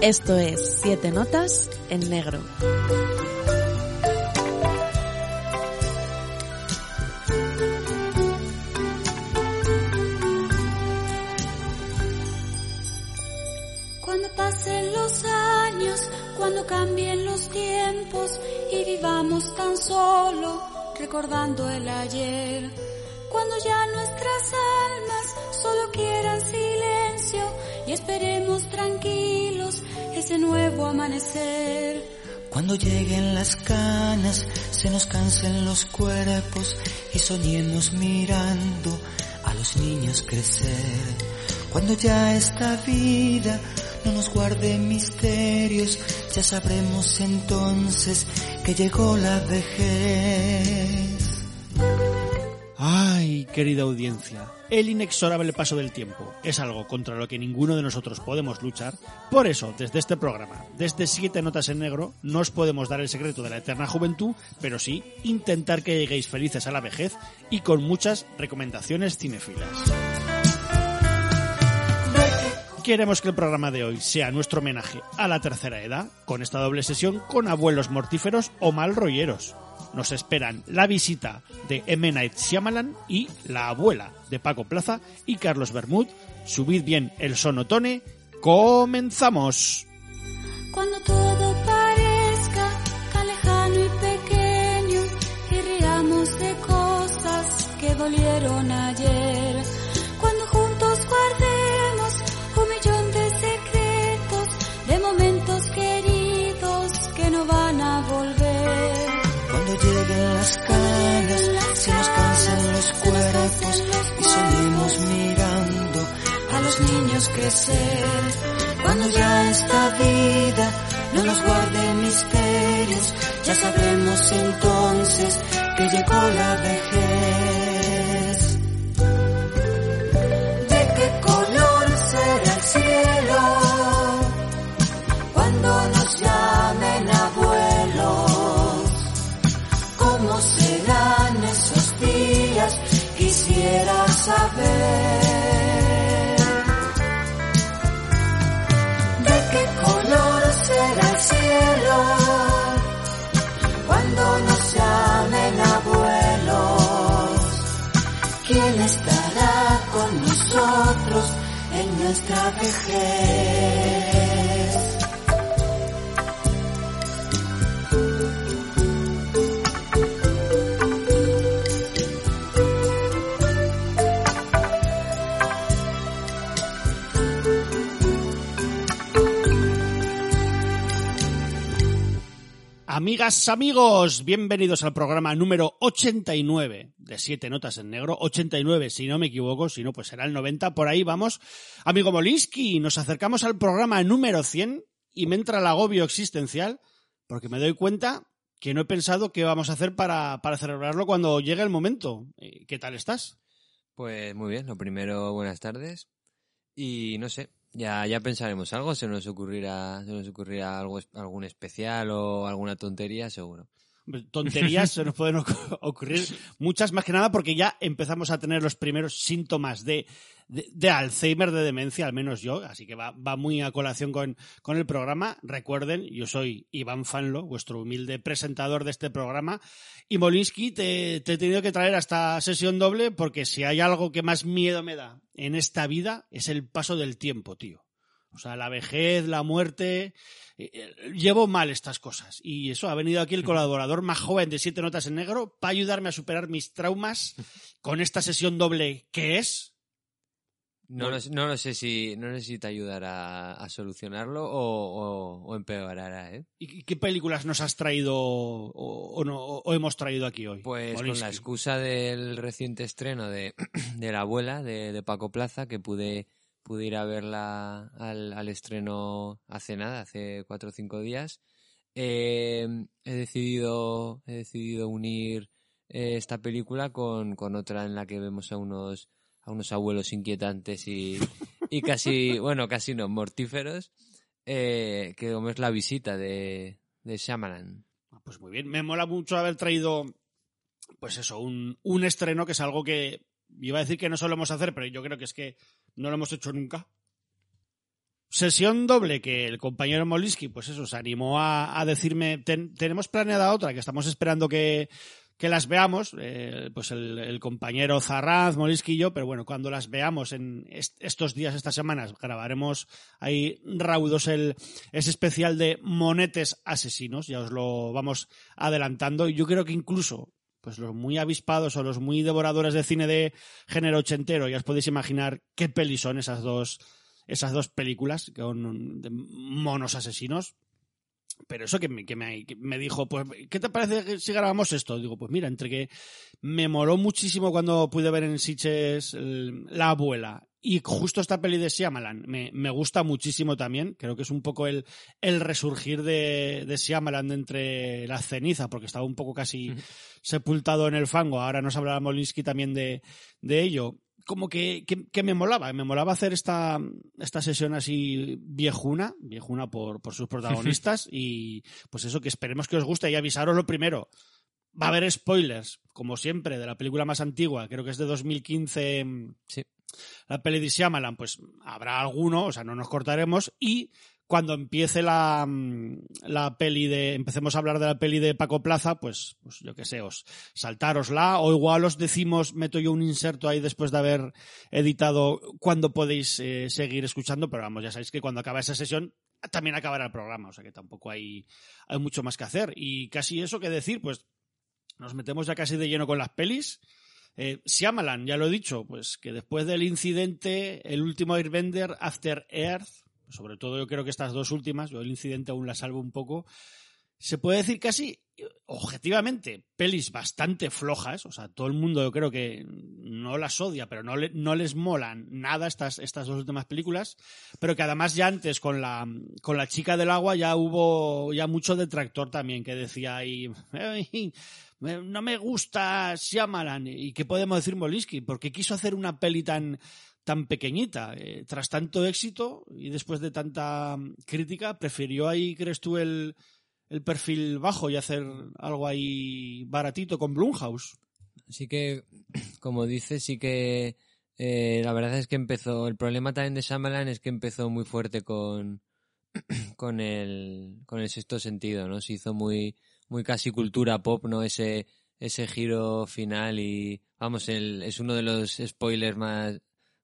Esto es Siete Notas en Negro. Cuando pasen los años, cuando cambien los tiempos y vivamos tan solo recordando el ayer. Cuando ya nuestras almas solo quieran silencio y esperemos tranquilos ese nuevo amanecer. Cuando lleguen las canas, se nos cansen los cuerpos y soñemos mirando a los niños crecer. Cuando ya esta vida no nos guarde misterios, ya sabremos entonces que llegó la vejez. Ay, querida audiencia, el inexorable paso del tiempo es algo contra lo que ninguno de nosotros podemos luchar. Por eso, desde este programa, desde Siete Notas en Negro, no os podemos dar el secreto de la eterna juventud, pero sí intentar que lleguéis felices a la vejez y con muchas recomendaciones cinefilas. Queremos que el programa de hoy sea nuestro homenaje a la tercera edad, con esta doble sesión con abuelos mortíferos o mal rolleros nos esperan la visita de M. Night Shyamalan y La abuela de Paco Plaza y Carlos Bermud. Subid bien el sonotone. ¡Comenzamos! Cuando todo parezca tan lejano y pequeño y riamos de cosas que dolieron ayer. Y soñemos mirando a los niños crecer. Cuando ya esta vida no nos guarde misterios, ya sabremos entonces ¿De qué color será el cielo cuando nos llamen abuelos? ¿Quién estará con nosotros en nuestra vejez? Amigas, amigos, bienvenidos al programa número 89 de Siete Notas en Negro. 89, si no me equivoco, si no, pues será el 90. Por ahí vamos. Amigo Molinsky, nos acercamos al programa número 100 y me entra el agobio existencial porque me doy cuenta que no he pensado qué vamos a hacer para, para celebrarlo cuando llegue el momento. Eh, ¿Qué tal estás? Pues muy bien, lo primero, buenas tardes. Y no sé, ya, ya pensaremos algo, se nos ocurrirá, se nos ocurrirá algo, algún especial o alguna tontería, seguro. Tonterías se nos pueden ocurrir muchas más que nada porque ya empezamos a tener los primeros síntomas de, de, de Alzheimer, de demencia, al menos yo, así que va, va muy a colación con, con, el programa. Recuerden, yo soy Iván Fanlo, vuestro humilde presentador de este programa, y Molinsky, te, te he tenido que traer a esta sesión doble porque si hay algo que más miedo me da en esta vida es el paso del tiempo, tío. O sea, la vejez, la muerte. Llevo mal estas cosas. Y eso, ha venido aquí el colaborador más joven de Siete Notas en Negro para ayudarme a superar mis traumas con esta sesión doble que es. No, no sé si no sé si te ayudará a solucionarlo o, o, o empeorará, ¿eh? ¿Y qué películas nos has traído o, o no, o hemos traído aquí hoy? Pues con la excusa del reciente estreno de, de La abuela de, de Paco Plaza, que pude, pude ir a verla al, al estreno hace nada, hace cuatro o cinco días, eh, he decidido he decidido unir eh, esta película con, con otra en la que vemos a unos a unos abuelos inquietantes y, y casi bueno casi no mortíferos eh, que es la visita de de Shyamalan. Ah, Pues muy bien, me mola mucho haber traído, pues eso, un, un estreno que es algo que iba a decir que no solemos hacer, pero yo creo que es que no lo hemos hecho nunca. Sesión doble que el compañero Molinsky, pues eso, se animó a, a decirme, "Ten- tenemos planeada otra, que estamos esperando que, que las veamos, eh, pues el, compañero Zarraz, Molinsky y yo, pero bueno, cuando las veamos en est- estos días, estas semanas, grabaremos. Ahí raudos el, ese especial de monetes asesinos, ya os lo vamos adelantando, yo creo que incluso pues los muy avispados o los muy devoradores de cine de género ochentero, ya os podéis imaginar qué peli son esas dos, esas dos películas de monos asesinos. Pero eso que me, que me, que me dijo, pues, ¿qué te parece si grabamos esto? Digo, pues mira, entre que me moló muchísimo cuando pude ver en Sitges el- La abuela y justo esta peli de Shyamalan me, me gusta muchísimo también. Creo que es un poco el, el resurgir de, de Shyamalan de entre la ceniza, porque estaba un poco casi sepultado en el fango. Ahora nos hablará Molinsky también de, de ello. Como que, que, que me molaba, me molaba hacer esta, esta sesión así viejuna, viejuna por, por sus protagonistas, y pues eso, que esperemos que os guste y avisaros lo primero. Va a haber spoilers, como siempre, de la película más antigua, creo que es de 2015, Sí. La peli de Shyamalan, pues habrá alguno, o sea, no nos cortaremos, y cuando empiece la, mm, la peli de, empecemos a hablar de la peli de Paco Plaza, pues, pues yo qué sé, os saltárosla, o igual os decimos, meto yo un inserto ahí después de haber editado cuando podéis eh, seguir escuchando, pero vamos, ya sabéis que cuando acaba esa sesión también acabará el programa, o sea que tampoco hay, hay mucho más que hacer. Y casi eso que decir, pues nos metemos ya casi de lleno con las pelis. Eh, Shyamalan, ya lo he dicho, pues que después del incidente, el último Airbender, After Earth, sobre todo yo creo que estas dos últimas, yo el incidente aún la salvo un poco, se puede decir casi objetivamente pelis bastante flojas, o sea, todo el mundo yo creo que no las odia, pero no, le- no les molan nada estas, estas dos últimas películas, pero que además ya antes con la, con la chica del agua ya hubo ya mucho detractor también que decía ahí, "Ay, me- no me gusta Shyamalan. ¿Y qué podemos decir Molinsky? Porque quiso hacer una peli tan, tan pequeñita. Eh, tras tanto éxito y después de tanta mm, crítica, prefirió ahí, crees tú, el, el perfil bajo y hacer algo ahí baratito con Blumhouse. Sí que, como dices, sí que eh, la verdad es que empezó. El problema también de Shyamalan es que empezó muy fuerte con con el con el sexto sentido, ¿no? Se hizo muy muy casi cultura pop, ¿no? Ese ese giro final y vamos, el, es uno de los spoilers más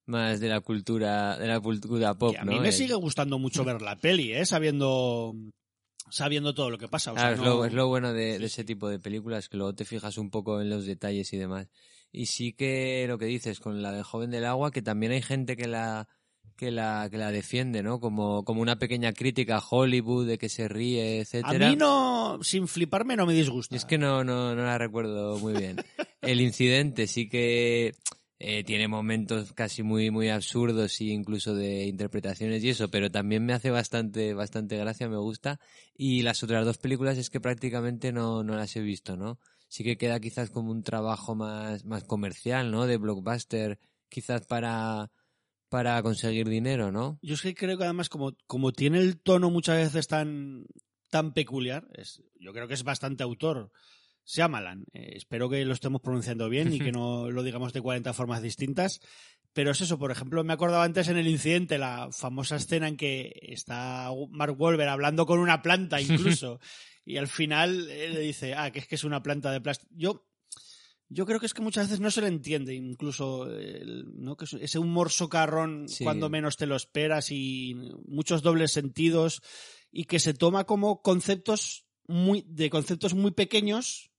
más de la cultura de la cultura pop, que a ¿no? mí me El- sigue gustando mucho ver la peli, ¿eh? sabiendo, sabiendo todo lo que pasa. O sea, Claro, es, lo, es lo bueno de, de ese tipo de películas, que luego te fijas un poco en los detalles y demás. Y sí que lo que dices con la de Joven del Agua, que también hay gente que la que la que la defiende, ¿no? Como, como una pequeña crítica a Hollywood, de que se ríe, A etcétera. mí no, sin fliparme, no me disgusta. Es que no, no, no la recuerdo muy bien. El incidente sí que eh, tiene momentos casi muy, muy absurdos y incluso de interpretaciones y eso, pero también me hace bastante, bastante gracia, me gusta. Y las otras dos películas es que prácticamente no, no las he visto, ¿no? Sí que queda quizás como un trabajo más, más comercial, ¿no? De blockbuster, quizás para, para conseguir dinero, ¿no? Yo es que creo que además como, como tiene el tono muchas veces tan, tan peculiar, es, yo creo que es bastante autor. Shyamalan, eh, espero que lo estemos pronunciando bien y que no lo digamos de 40 formas distintas. Pero es eso, por ejemplo, me acordaba antes en el incidente, la famosa escena en que está Mark Wahlberg hablando con una planta incluso, y al final le dice, ah, que es que es una planta de plástico. Yo, yo creo que es que muchas veces no se le entiende, incluso el- ¿no? que es ese humor socarrón Sí. cuando menos te lo esperas y muchos dobles sentidos y que se toma como conceptos muy de conceptos muy pequeños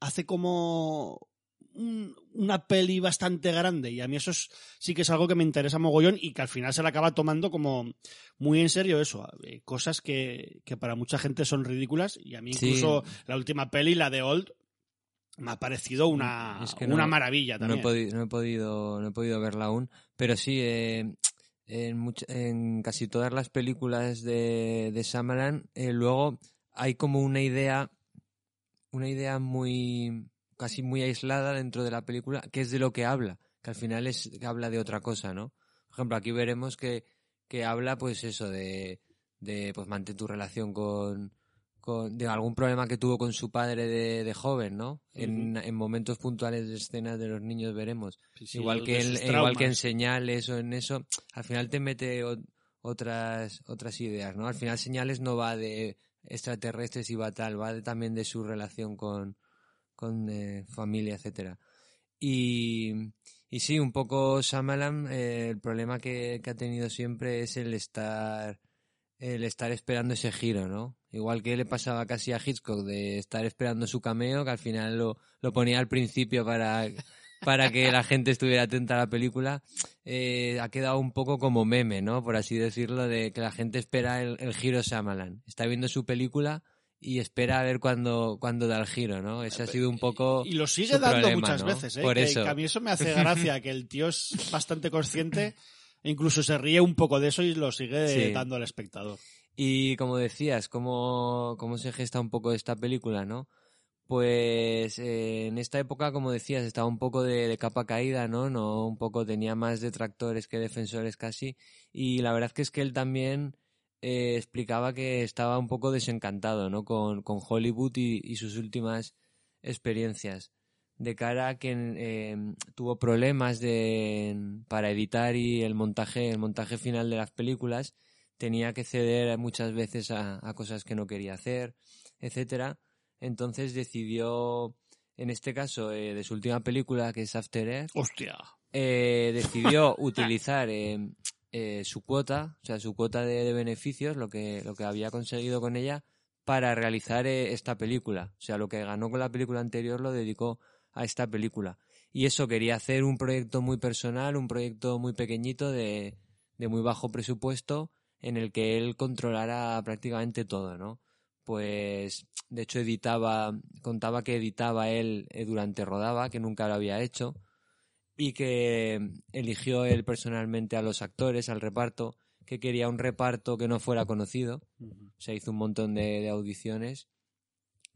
hace como un- una peli bastante grande y a mí eso es- sí que es algo que me interesa mogollón y que al final se le acaba tomando como muy en serio eso, eh, cosas que, que para mucha gente son ridículas y a mí Sí. incluso la última peli, la de Old, me ha parecido una, Es que una no- maravilla No también. he, podi- no he podido no he podido verla aún, pero sí eh, en, much- en casi todas las películas de, de Shyamalan eh, luego hay como una idea una idea muy casi muy aislada dentro de la película que es de lo que habla, que al final es que habla de otra cosa, ¿no? Por ejemplo, aquí veremos que, que habla pues eso de, de pues mantén tu relación con con, de algún problema que tuvo con su padre de, de joven, ¿no? En, en momentos puntuales de escenas de los niños veremos. Sí, sí, igual, que en, igual que en señales o en eso, al final te mete o- otras, otras ideas, ¿no? Al final señales no va de extraterrestres y va tal, va de- también de su relación con, con eh, familia, etcétera. Y, y sí, un poco Shyamalan, eh, el problema que, que ha tenido siempre es el estar el estar esperando ese giro, ¿no? Igual que le pasaba casi a Hitchcock de estar esperando su cameo, que al final lo, lo ponía al principio para, para que la gente estuviera atenta a la película, eh, ha quedado un poco como meme, ¿no? Por así decirlo, de que la gente espera el, el giro Shyamalan. Está viendo su película y espera a ver cuándo, cuándo da el giro, ¿no? Ese ha sido un poco... Y lo sigue dando problema, muchas ¿no? veces, ¿eh? Por que, eso. que a mí eso me hace gracia, que el tío es bastante consciente incluso se ríe un poco de eso y lo sigue Sí. dando al espectador. Y como decías, ¿cómo, cómo se gesta un poco esta película, no? Pues eh, en esta época, como decías, estaba un poco de, de capa caída, ¿no? No, un poco tenía más detractores que defensores casi. Y la verdad que es que él también eh, explicaba que estaba un poco desencantado, ¿no? Con, con Hollywood y, y sus últimas experiencias. De cara a que eh, tuvo problemas de, para editar y el montaje, el montaje final de las películas tenía que ceder muchas veces a, a cosas que no quería hacer, etcétera. Entonces decidió, en este caso, eh, de su última película, que es After Earth, Hostia. eh, decidió utilizar eh, eh, su cuota, o sea, su cuota de, de beneficios, lo que, lo que había conseguido con ella, para realizar esta película. O sea, lo que ganó con la película anterior lo dedicó a esta película. Y eso quería hacer un proyecto muy personal, un proyecto muy pequeñito, de, de muy bajo presupuesto, en el que él controlara prácticamente todo, ¿no? Pues, de hecho, editaba, contaba que editaba él eh, durante rodaba, que nunca lo había hecho, y que eligió él personalmente a los actores, al reparto, que quería un reparto que no fuera conocido. Se hizo un montón de, de audiciones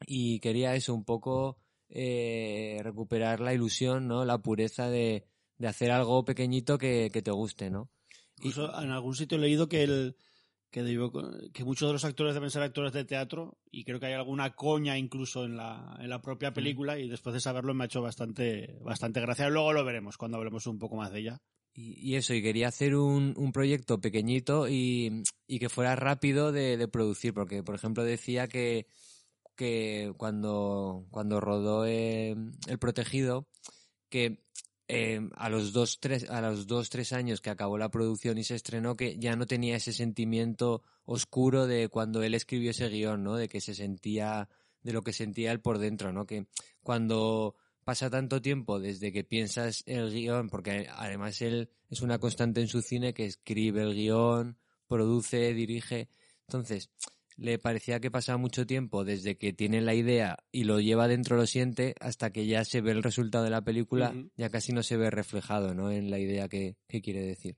y quería eso, un poco eh, recuperar la ilusión, ¿no? La pureza de, de hacer algo pequeñito que, que te guste, ¿no? Incluso en algún sitio he leído que el que, debió- que muchos de los actores deben ser actores de teatro y creo que hay alguna coña incluso en la, en la Mm. propia película y después de saberlo me ha hecho bastante, bastante gracia. Luego lo veremos cuando hablemos un poco más de ella. Y, y eso, y quería hacer un, un proyecto pequeñito y, y que fuera rápido de, de producir, porque, por ejemplo, decía que, que cuando, cuando rodó eh, El Protegido, que eh, a los dos tres a los dos tres años que acabó la producción y se estrenó que ya no tenía ese sentimiento oscuro de cuando él escribió ese guion no de que se sentía de lo que sentía él por dentro no que cuando pasa tanto tiempo desde que piensas el guion porque además él es una constante en su cine que escribe el guion produce dirige entonces le parecía que pasaba mucho tiempo desde que tiene la idea y lo lleva dentro, lo siente, hasta que ya se ve el resultado de la película, ya casi no se ve reflejado ¿no? en la idea que, que quiere decir.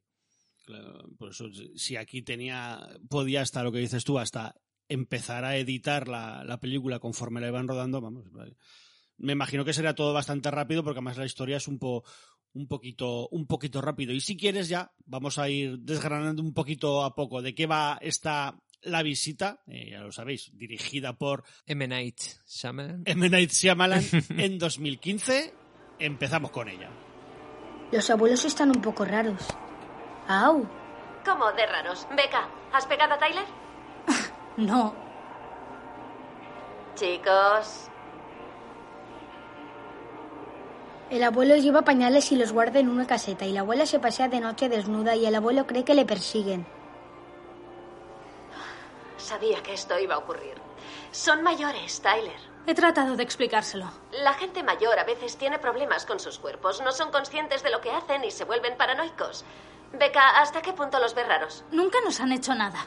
Claro, por eso, si aquí tenía, podía hasta lo que dices tú, hasta empezar a editar la, la película conforme la iban rodando, vamos. vale. Me imagino que sería todo bastante rápido porque además la historia es un po, un poquito, un poquito rápido. Y si quieres ya, vamos a ir desgranando un poquito a poco de qué va esta la visita, eh, ya lo sabéis, dirigida por M. Night Shyamalan. M. Night Shyamalan en 2015. Empezamos con ella. Los abuelos están un poco raros. ¡Au! ¿Cómo de raros? Beca, ¿has pegado a Tyler? No. Chicos, El abuelo lleva pañales y los guarda en una caseta y la abuela se pasea de noche desnuda y el abuelo cree que le persiguen. Sabía que esto iba a ocurrir. Son mayores, Tyler. He tratado de explicárselo. La gente mayor a veces tiene problemas con sus cuerpos. No son conscientes de lo que hacen y se vuelven paranoicos. Beca, ¿hasta qué punto los ves raros? Nunca nos han hecho nada.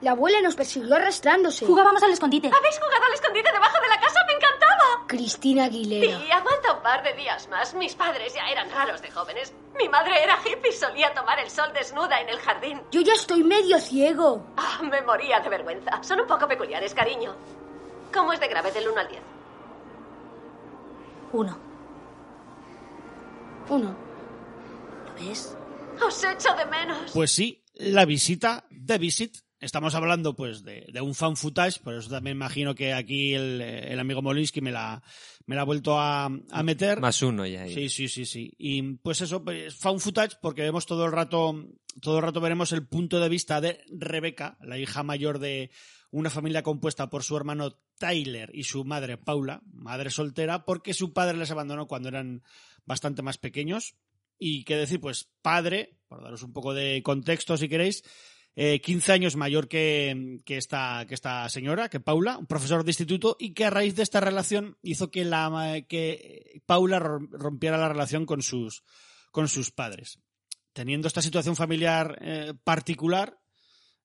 La abuela nos persiguió arrastrándose. Jugábamos al escondite. ¿Habéis jugado al escondite debajo de la casa? ¡Me encantaba! Cristina Aguilera. Y aguanta un par de días más. Mis padres ya eran raros de jóvenes. Mi madre era hippie y solía tomar el sol desnuda en el jardín. Yo ya estoy medio ciego. Ah, me moría de vergüenza. Son un poco peculiares, cariño. ¿Cómo es de grave del 1 al 10? Uno. Uno. ¿Lo ves? Os echo de menos. Pues sí, la visita, The Visit. Estamos hablando pues de, de un fan footage, por eso también imagino que aquí el, el amigo Molinsky me la, me la ha vuelto a, a meter. Más uno ya. ahí. Sí, sí, sí, sí. Y pues eso, pues, fan footage porque vemos todo el rato, todo el rato veremos el punto de vista de Rebeca, la hija mayor de una familia compuesta por su hermano Tyler y su madre Paula, madre soltera, porque su padre les abandonó cuando eran bastante más pequeños. Y qué decir, pues padre, por daros un poco de contexto si queréis, eh, 15 años mayor que, que, esta, que esta señora, que Paula, un profesor de instituto, y que a raíz de esta relación hizo que, la, que Paula rompiera la relación con sus, con sus padres. Teniendo esta situación familiar eh, particular,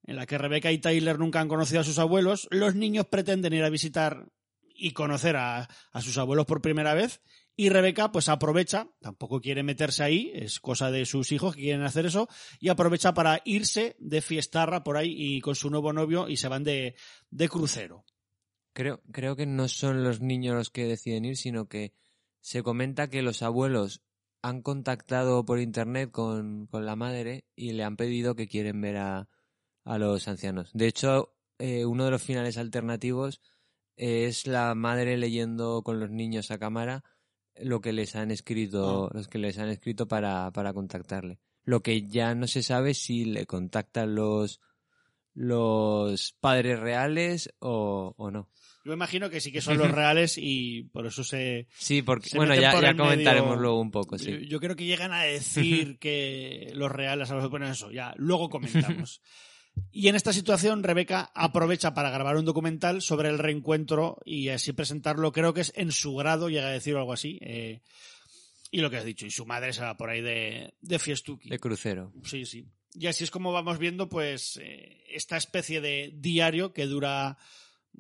en la que Rebeca y Tyler nunca han conocido a sus abuelos, los niños pretenden ir a visitar y conocer a, a sus abuelos por primera vez y Rebeca pues aprovecha, tampoco quiere meterse ahí, es cosa de sus hijos que quieren hacer eso, y aprovecha para irse de fiestarra por ahí y con su nuevo novio y se van de, de crucero. Creo, creo que no son los niños los que deciden ir, sino que se comenta que los abuelos han contactado por internet con, con la madre y le han pedido que quieren ver a, a los ancianos. De hecho, eh, uno de los finales alternativos es la madre leyendo con los niños a cámara lo que les han escrito, los que les han escrito para, para contactarle. Lo que ya no se sabe si le contactan los los padres reales o, o no. Yo me imagino que sí que son los reales y por eso se. Sí, porque se bueno, ya, por ya en comentaremos medio- luego un poco, Yo, sí. yo creo que llegan a decir que los reales a los bueno, eso, ya, luego comentamos. Y en esta situación, Rebeca aprovecha para grabar un documental sobre el reencuentro y así presentarlo, creo que es en su grado, llega a decir algo así. eh, y lo que has dicho, y su madre se va por ahí de, de fiestuki. De crucero. Sí, sí. Y así es como vamos viendo, pues, eh, esta especie de diario que dura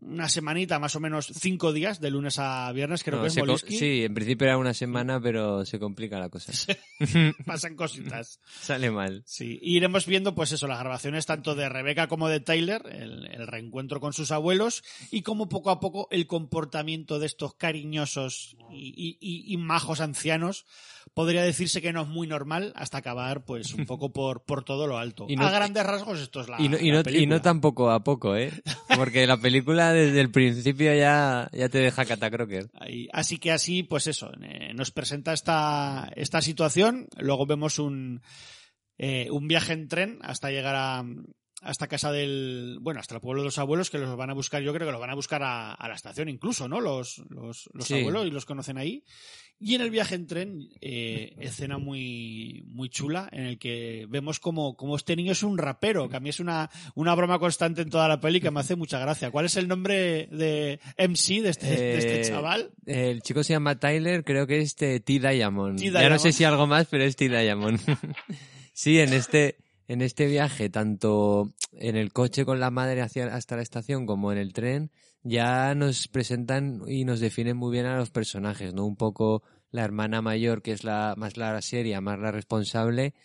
una semanita, más o menos cinco días, de lunes a viernes, creo No, que es Molinsky. sí, en principio era una semana, pero se complica la cosa. Pasan cositas. Sale mal. Sí, y iremos viendo, pues eso, las grabaciones tanto de Rebeca como de Tyler, el, el reencuentro con sus abuelos, y cómo poco a poco el comportamiento de estos cariñosos y, y- y- majos ancianos podría decirse que no es muy normal hasta acabar, pues, un poco por, por todo lo alto. Y no- a grandes rasgos, esto es la. Y no, y, la no, y no tan poco a poco, ¿eh? Porque la película desde el principio ya, ya te deja catacroker. Así que así, pues eso, eh, nos presenta esta, esta situación, luego vemos un, eh, un viaje en tren hasta llegar a hasta casa del, bueno, hasta el pueblo de los abuelos que los van a buscar, yo creo que los van a buscar a, a la estación incluso, ¿no? Los, los, los Sí. abuelos y los conocen ahí. Y en el viaje en tren, eh, escena muy, muy chula en el que vemos como, como este niño es un rapero, que a mí es una, una broma constante en toda la peli que me hace mucha gracia. ¿Cuál es el nombre de MC de este, de este Eh, chaval? El chico se llama Tyler, creo que es este T. Diamond. T. Ya no Diamond. sé si algo más, pero es T. Diamond. sí, en este, en este viaje, tanto en el coche con la madre hacia, hasta la estación como en el tren, ya nos presentan y nos definen muy bien a los personajes, ¿no? Un poco la hermana mayor, que es la más la seria, más la responsable,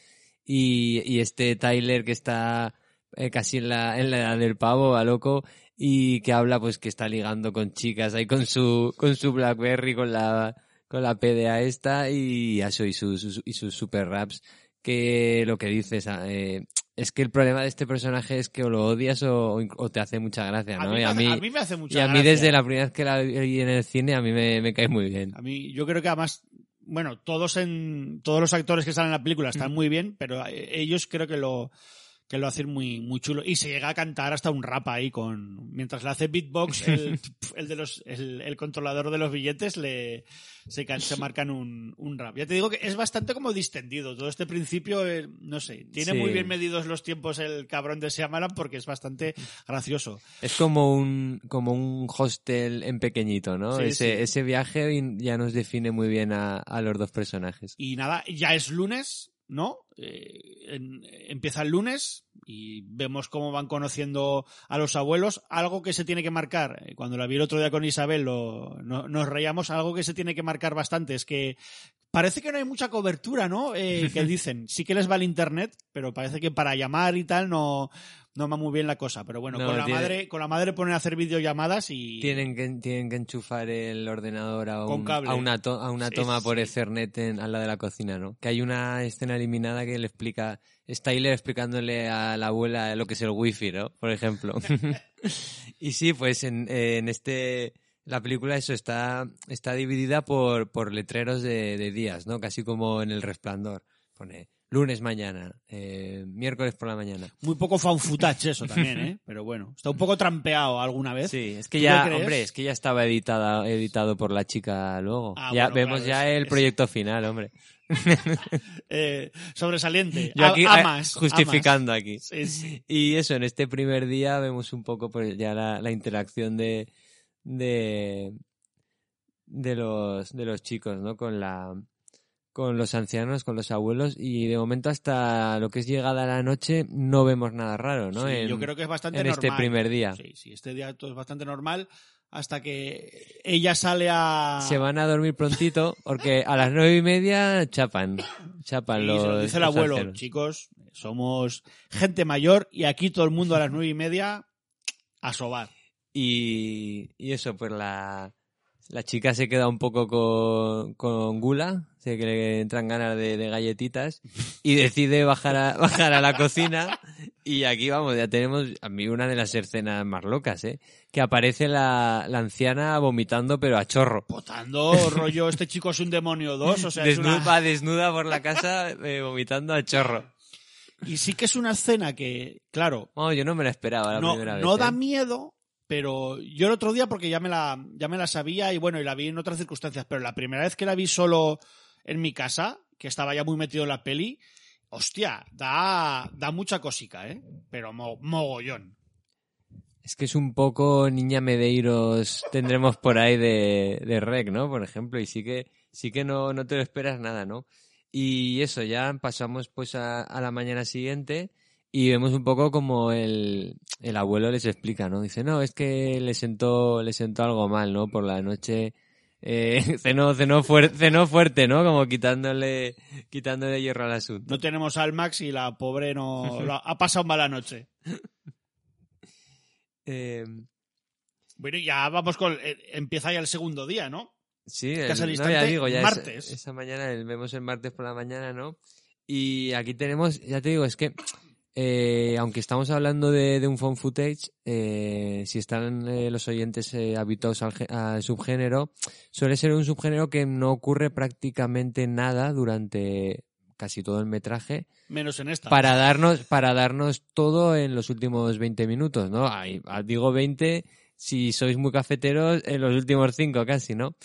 y, y este Tyler que está eh, casi en la, en la edad del pavo, a loco, y que habla pues que está ligando con chicas ahí con su, con su Blackberry, con la, con la PDA esta, y eso, y sus, y sus super raps, que lo que dices, ah, eh, es que el problema de este personaje es que o lo odias o, o te hace mucha gracia, A ¿no? mí y a mí, a mí me hace mucha y a mí gracia. desde la primera vez que la vi en el cine, a mí me, me cae muy bien. A mí, yo creo que además, bueno, todos en, todos los actores que salen en la película están muy bien, pero eh, ellos creo que lo, que lo hacen muy, muy chulo. Y se llega a cantar hasta un rap ahí con. Mientras le hace beatbox, el, el de los, el, el controlador de los billetes le se, se marcan un, un rap. Ya te digo que es bastante como distendido. Todo este principio, eh, no sé, tiene Sí. muy bien medidos los tiempos el cabrón de Shyamalan porque es bastante gracioso. Es como un, como un hostel en pequeñito, ¿no? Sí, ese, sí. ese viaje ya nos define muy bien a, a los dos personajes. Y nada, ya es lunes, ¿no? Eh, en- empieza el lunes y vemos cómo van conociendo a los abuelos. Algo que se tiene que marcar, eh, cuando la vi el otro día con Isabel, lo, no- nos reíamos, algo que se tiene que marcar bastante es que parece que no hay mucha cobertura, ¿no? Eh, que dicen, sí que les va el internet, pero parece que para llamar y tal no, no va muy bien la cosa. Pero bueno, No, con, la tiene- madre, con la madre ponen a hacer videollamadas y... Tienen que, tienen que enchufar el ordenador a, Con un- cable. a una, to- a una Sí, toma sí, por. Ethernet en, al lado de la cocina, ¿no? Que hay una escena eliminada que le explica, es Tyler explicándole a la abuela lo que es el wifi, ¿no? Por ejemplo. y sí, pues en, en este, la película eso está, está dividida por, por letreros de, de días, ¿no? Casi como en El Resplandor. Pone lunes mañana, eh, miércoles por la mañana. Muy poco fan footage eso también, ¿eh? Pero bueno, está un poco trampeado alguna vez. Sí, es que ¿Tú ya, hombre, es que ya estaba editada, editado por la chica luego. Ah, ya bueno, vemos claro, ya es- el es- proyecto final, hombre. Eh, sobresaliente. Yo aquí, amas, justificando amas. aquí. Sí, sí. Y eso, en este primer día vemos un poco pues ya la, la interacción de, de de los de los chicos, ¿no? Con la con los ancianos, con los abuelos y de momento hasta lo que es llegada la noche no vemos nada raro, ¿no? Sí, En- yo creo que es bastante en normal. este primer día. Sí, sí, este día todo es bastante normal hasta que ella sale a... Se van a dormir prontito porque a las nueve y media chapan, chapan y los. se lo dice el abuelo, ancianos. chicos, somos gente mayor y aquí todo el mundo a las nueve y media a sobar. Y, y eso, pues la, la chica se queda un poco con, con gula, sé que le entran ganas de, de galletitas y decide bajar a, bajar a la cocina. Y aquí vamos, ya tenemos a mí una de las escenas más locas, ¿eh? Que aparece la, la anciana vomitando, pero a chorro. Potando rollo, este chico es un demonio dos, o sea, es Desnuda, una... va desnuda por la casa eh, vomitando a chorro. Y sí que es una escena que, claro, Vamos, yo no me la esperaba la no, primera vez. no da ¿eh? miedo, pero yo el otro día porque ya me la ya me la sabía y bueno, y la vi en otras circunstancias, pero la primera vez que la vi solo en mi casa, que estaba ya muy metido en la peli, hostia, da da mucha cosica, ¿eh? Pero mo- mogollón. Es que es un poco Niña Medeiros tendremos por ahí de, de Rec, ¿no? Por ejemplo, y sí que, sí que no, no te lo esperas nada, ¿no? Y eso, ya pasamos pues a, a la mañana siguiente y vemos un poco como el, el abuelo les explica, ¿no? Dice, no, es que le sentó, le sentó algo mal, ¿no? Por la noche eh, cenó, cenó, fuer- cenó fuerte, ¿no? Como quitándole, quitándole hierro al asunto. No tenemos al Max y la pobre no ha- pasado mala noche. Eh, Bueno, ya vamos con eh, empieza ya el segundo día, ¿no? Sí, Casi al el- ya digo, ya martes. Esa, esa mañana, el- vemos el martes por la mañana, ¿no? Y aquí tenemos, ya te digo, es que eh, aunque estamos hablando de, de un phone footage, eh, si están eh, los oyentes eh, habituados al, al subgénero, suele ser un subgénero que no ocurre prácticamente nada durante casi todo el metraje Menos en esta. para darnos para darnos todo en los últimos 20 minutos, ¿no? Digo 20 si sois muy cafeteros en los últimos 5 casi, ¿no?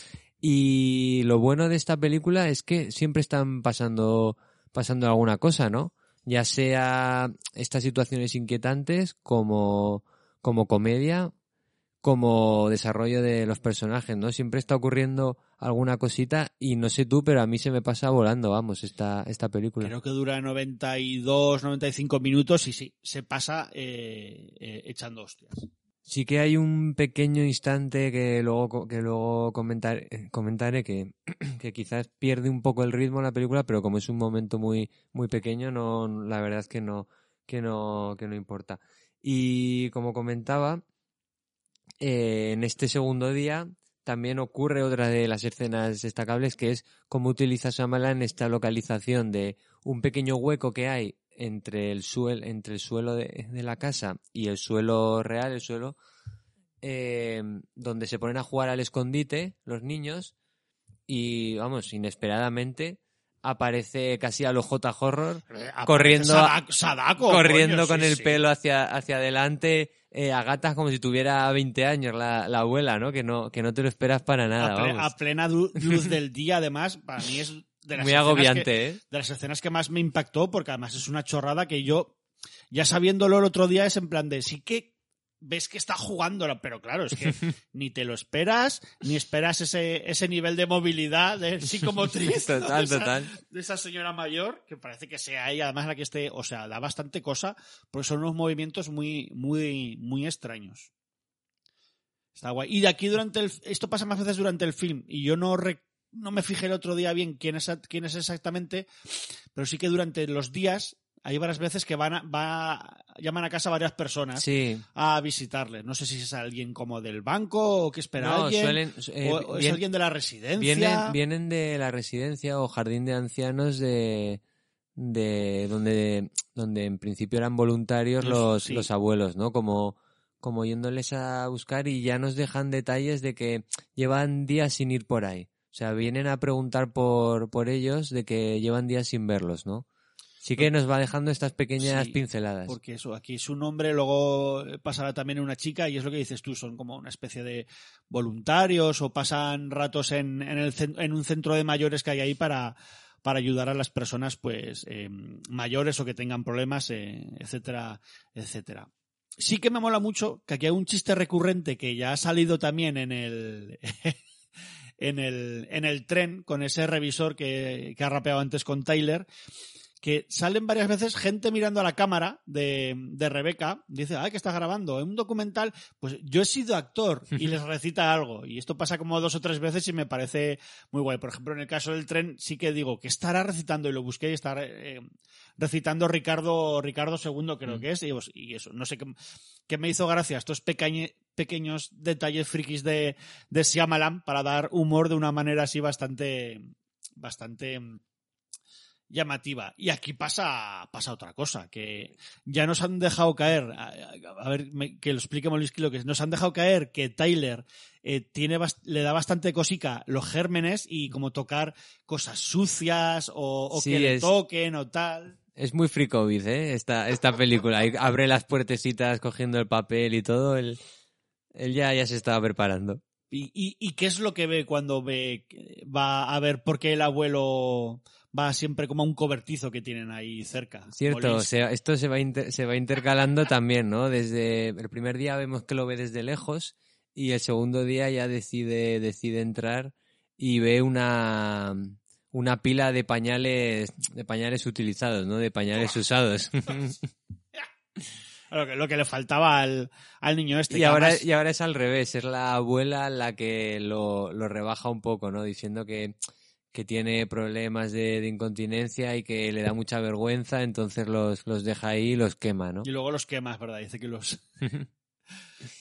Y lo bueno de esta película es que siempre están pasando pasando alguna cosa, ¿no? Ya sea estas situaciones inquietantes como como comedia, como desarrollo de los personajes, ¿no? Siempre está ocurriendo alguna cosita y no sé tú, pero a mí se me pasa volando, vamos, esta esta película. Creo que dura 92, 95 minutos y sí, se pasa eh, eh, echando hostias. Sí que hay un pequeño instante que luego que luego eh, comentaré que, que quizás pierde un poco el ritmo la película, pero como es un momento muy muy pequeño, no la verdad es que no que no que no importa. Y como comentaba, eh, en este segundo día también ocurre otra de las escenas destacables que es cómo utiliza Shyamalan esta localización de un pequeño hueco que hay entre el suelo entre el suelo de, de la casa y el suelo real el suelo eh, donde se ponen a jugar al escondite los niños y vamos inesperadamente aparece casi a lo J horror, Aparece corriendo, Sadako, corriendo coño, con sí, el sí. pelo hacia, hacia adelante, eh, a gatas como si tuviera 20 años la, la abuela, ¿no? Que no, que no te lo esperas para nada, a, vamos. a plena luz del día, además, para mí es de las Muy agobiante, que- ¿eh? de las escenas que más me impactó, porque además es una chorrada que yo, ya sabiéndolo el otro día, es en plan de sí que ves que está jugándolo, pero claro, es que ni te lo esperas, ni esperas ese, ese nivel de movilidad de psicomotriz. Total, de, esa, total. de esa señora mayor, que parece que sea ella, además la que esté, o sea, da bastante cosa, porque son unos movimientos muy, muy, muy extraños. Está guay. Y de aquí durante el, esto pasa más veces durante el film, y yo no rec- no me fijé el otro día bien quién es, quién es exactamente, pero sí que durante los días hay varias veces que van a, va, llaman a casa varias personas Sí. a visitarles. No sé si es alguien como del banco o que espera No, alguien. suelen, eh, o, o es alguien de la residencia. Vienen, vienen de la residencia o jardín de ancianos de, de donde, donde en principio eran voluntarios Los- los, sí. los abuelos, ¿no? Como, como yéndoles a buscar y ya nos dejan detalles de que llevan días sin ir por ahí. O sea, vienen a preguntar por, por ellos de que llevan días sin verlos, ¿no? Sí que nos va dejando estas pequeñas Sí, pinceladas. Porque eso, aquí su nombre, luego pasará también una chica, y es lo que dices tú, son como una especie de voluntarios o pasan ratos en, en, el, en un centro de mayores que hay ahí para, para ayudar a las personas pues eh, mayores o que tengan problemas, eh, etcétera, etcétera. Sí que me mola mucho que aquí hay un chiste recurrente que ya ha salido también en el en el, en el tren con ese revisor que, que ha rapeado antes con Tyler, que salen varias veces gente mirando a la cámara de, de Rebeca, dice, ah, que estás grabando, en un documental, pues yo he sido actor y les recita algo. Y esto pasa como dos o tres veces y me parece muy guay. Por ejemplo, en el caso del tren sí que digo que estará recitando y lo busqué y está eh, recitando Ricardo, Ricardo II creo Mm. que es, y, pues, y eso, no sé qué, qué me hizo gracia estos pequeñe- pequeños detalles frikis de, de Shyamalan para dar humor de una manera así bastante, bastante mm, llamativa. Y aquí pasa, pasa otra cosa, que ya nos han dejado caer, a, ver, me- que lo explique Molisky lo que es, nos han dejado caer que Tyler eh, tiene le da bastante cosica los gérmenes y como tocar cosas sucias o, o Sí, que le es- toquen o tal. Es muy fricovid, ¿eh? Esta, esta película. Ahí Abre las puertecitas cogiendo el papel y todo. Él, él ya, ya se estaba preparando. ¿Y, y, y qué es lo que ve cuando ve va a ver por qué el abuelo va siempre como a un cobertizo que tienen ahí cerca? Cierto, sea, esto se va, inter- se va intercalando también, ¿no? Desde el primer día vemos que lo ve desde lejos y el segundo día ya decide, decide entrar y ve una, una pila de pañales, de pañales utilizados, ¿no? De pañales usados. Lo que, lo que le faltaba al, al niño este. y, ahora, además- y ahora es al revés, es la abuela la que lo, lo rebaja un poco, ¿no? Diciendo que, que tiene problemas de, de incontinencia y que le da mucha vergüenza, entonces los, los deja ahí y los quema, ¿no? Y luego los quema, verdad, dice que los,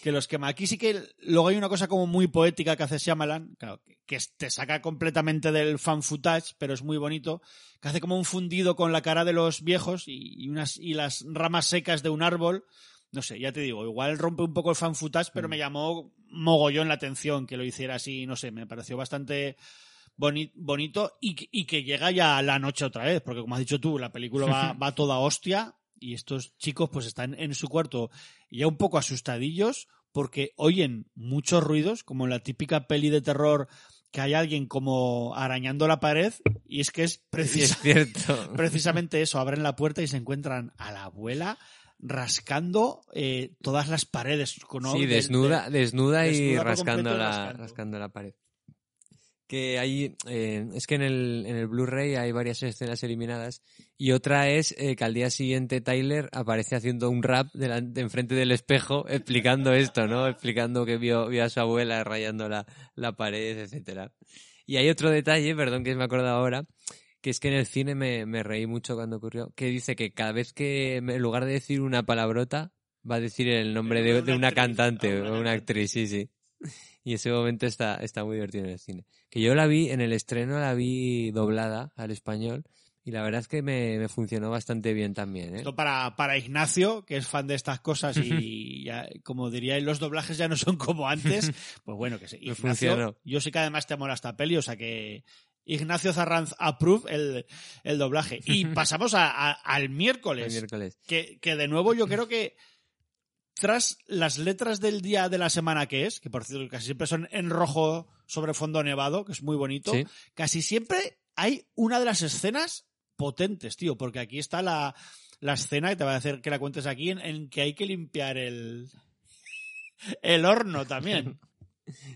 que los quema. Aquí sí que luego hay una cosa como muy poética que hace Shyamalan, claro, que, te saca completamente del fan footage, pero es muy bonito, que hace como un fundido con la cara de los viejos y, unas, y las ramas secas de un árbol. No sé, ya te digo, igual rompe un poco el fan footage, pero me llamó mogollón la atención que lo hiciera así, no sé, me pareció bastante boni- bonito y, que- y que llega ya la noche otra vez, porque como has dicho tú, la película va, va toda hostia y estos chicos pues están en su cuarto ya un poco asustadillos porque oyen muchos ruidos, como en la típica peli de terror que hay alguien como arañando la pared y es que es Sí, precisa- es cierto. precisamente eso, abren la puerta y se encuentran a la abuela rascando eh, todas las paredes. ¿no? Sí, desnuda, desnuda y rascando la, rascando. rascando la pared. Que hay, eh, es que en el, en el Blu-ray hay varias escenas eliminadas y otra es eh, que al día siguiente Tyler aparece haciendo un rap delante, enfrente del espejo explicando esto, ¿no? Explicando que vio, vio a su abuela rayando la, la pared, etcétera. Y hay otro detalle, perdón que me acuerdo ahora, que es que en el cine me, me reí mucho cuando ocurrió, que dice que cada vez que en lugar de decir una palabrota, va a decir el nombre de, de una cantante o o una actriz, sí, sí. Y ese momento está, está muy divertido en el cine. Que yo la vi, en el estreno la vi doblada al español y la verdad es que me, me funcionó bastante bien también, ¿eh? Esto para, para Ignacio, que es fan de estas cosas y ya, como diría, los doblajes ya no son como antes. Pues bueno, que sí. Ignacio, funcionó. yo sé que además te mola esta peli, o sea que Ignacio Zarranz approve el, el doblaje. Y pasamos a- a- al miércoles. El miércoles. Que, que de nuevo yo creo que tras las letras del día de la semana que es, que por cierto casi siempre son en rojo sobre fondo nevado, que es muy bonito, Sí. casi siempre hay una de las escenas potentes, tío, porque aquí está la, la escena que te va a hacer que la cuentes aquí en, en que hay que limpiar el, el horno también.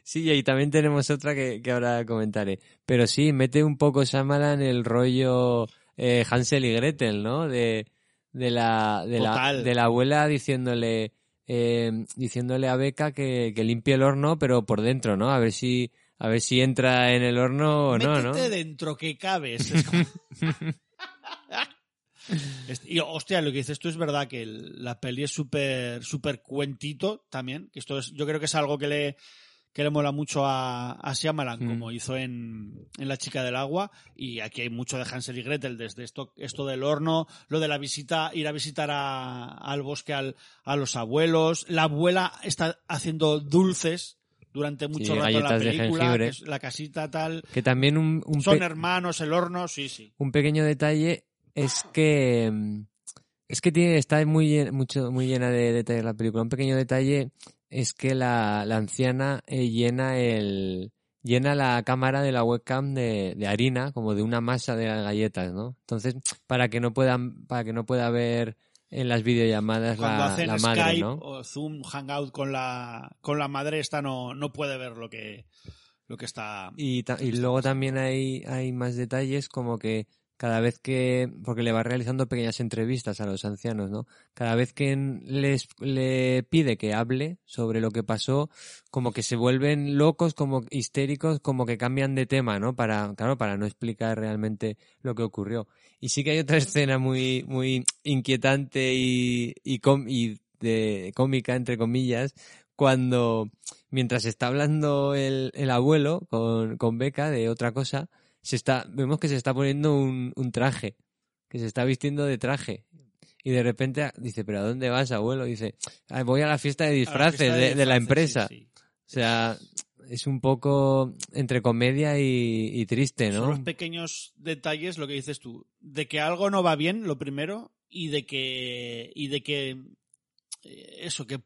Sí, y también tenemos otra que, que ahora comentaré. Pero sí, mete un poco Shyamalan el rollo eh, Hansel y Gretel, ¿no? De, de, la, de, la, de la abuela diciéndole eh, diciéndole a Beca que, que limpie el horno, pero por dentro, ¿no? A ver si a ver si entra en el horno o no, ¿no? Métete dentro que cabes. Este- Y hostia, lo que dices tú es verdad que la peli es súper súper cuentito también, que esto es, yo creo que es algo que le que le mola mucho a, a Shyamalan, Mm. como hizo en, en La chica del agua, y aquí hay mucho de Hansel y Gretel, desde esto, esto del horno, lo de la visita, ir a visitar a- al bosque al- a los abuelos, la abuela está haciendo dulces durante mucho rato en la de película, que es la casita tal, Que también un, un son hermanos, el horno, sí, sí. un pequeño detalle es que es que tiene está muy mucho muy llena de detalles la película un pequeño detalle es que la, la anciana eh, llena el llena la cámara de la webcam de, de harina como de una masa de las galletas no entonces para que no puedan para que no pueda ver en las videollamadas Cuando la, hacen la madre Skype no o Zoom, Hangout con la, con la madre, esta no, no puede ver lo que, lo que está. Y, ta- y luego también hay, hay más detalles como que cada vez que, porque le va realizando pequeñas entrevistas a los ancianos, ¿no? Cada vez que les, le pide que hable sobre lo que pasó, como que se vuelven locos, como histéricos, como que cambian de tema, ¿no? Para, claro, para no explicar realmente lo que ocurrió. Y sí que hay otra escena muy, muy inquietante y, y, com- y de cómica, entre comillas, cuando mientras está hablando el, el abuelo con, con Beca de otra cosa, se está, vemos que se está poniendo un, un traje, que se está vistiendo de traje. Y de repente dice, ¿pero a dónde vas, abuelo? dice, "Ah, voy a la fiesta de la disfraces fiesta de, de la empresa. sí, sí. O sea, es un poco entre comedia y, y triste, Son ¿no? los pequeños detalles, lo que dices tú, de que algo no va bien, lo primero, y de que, y de que, eso, que,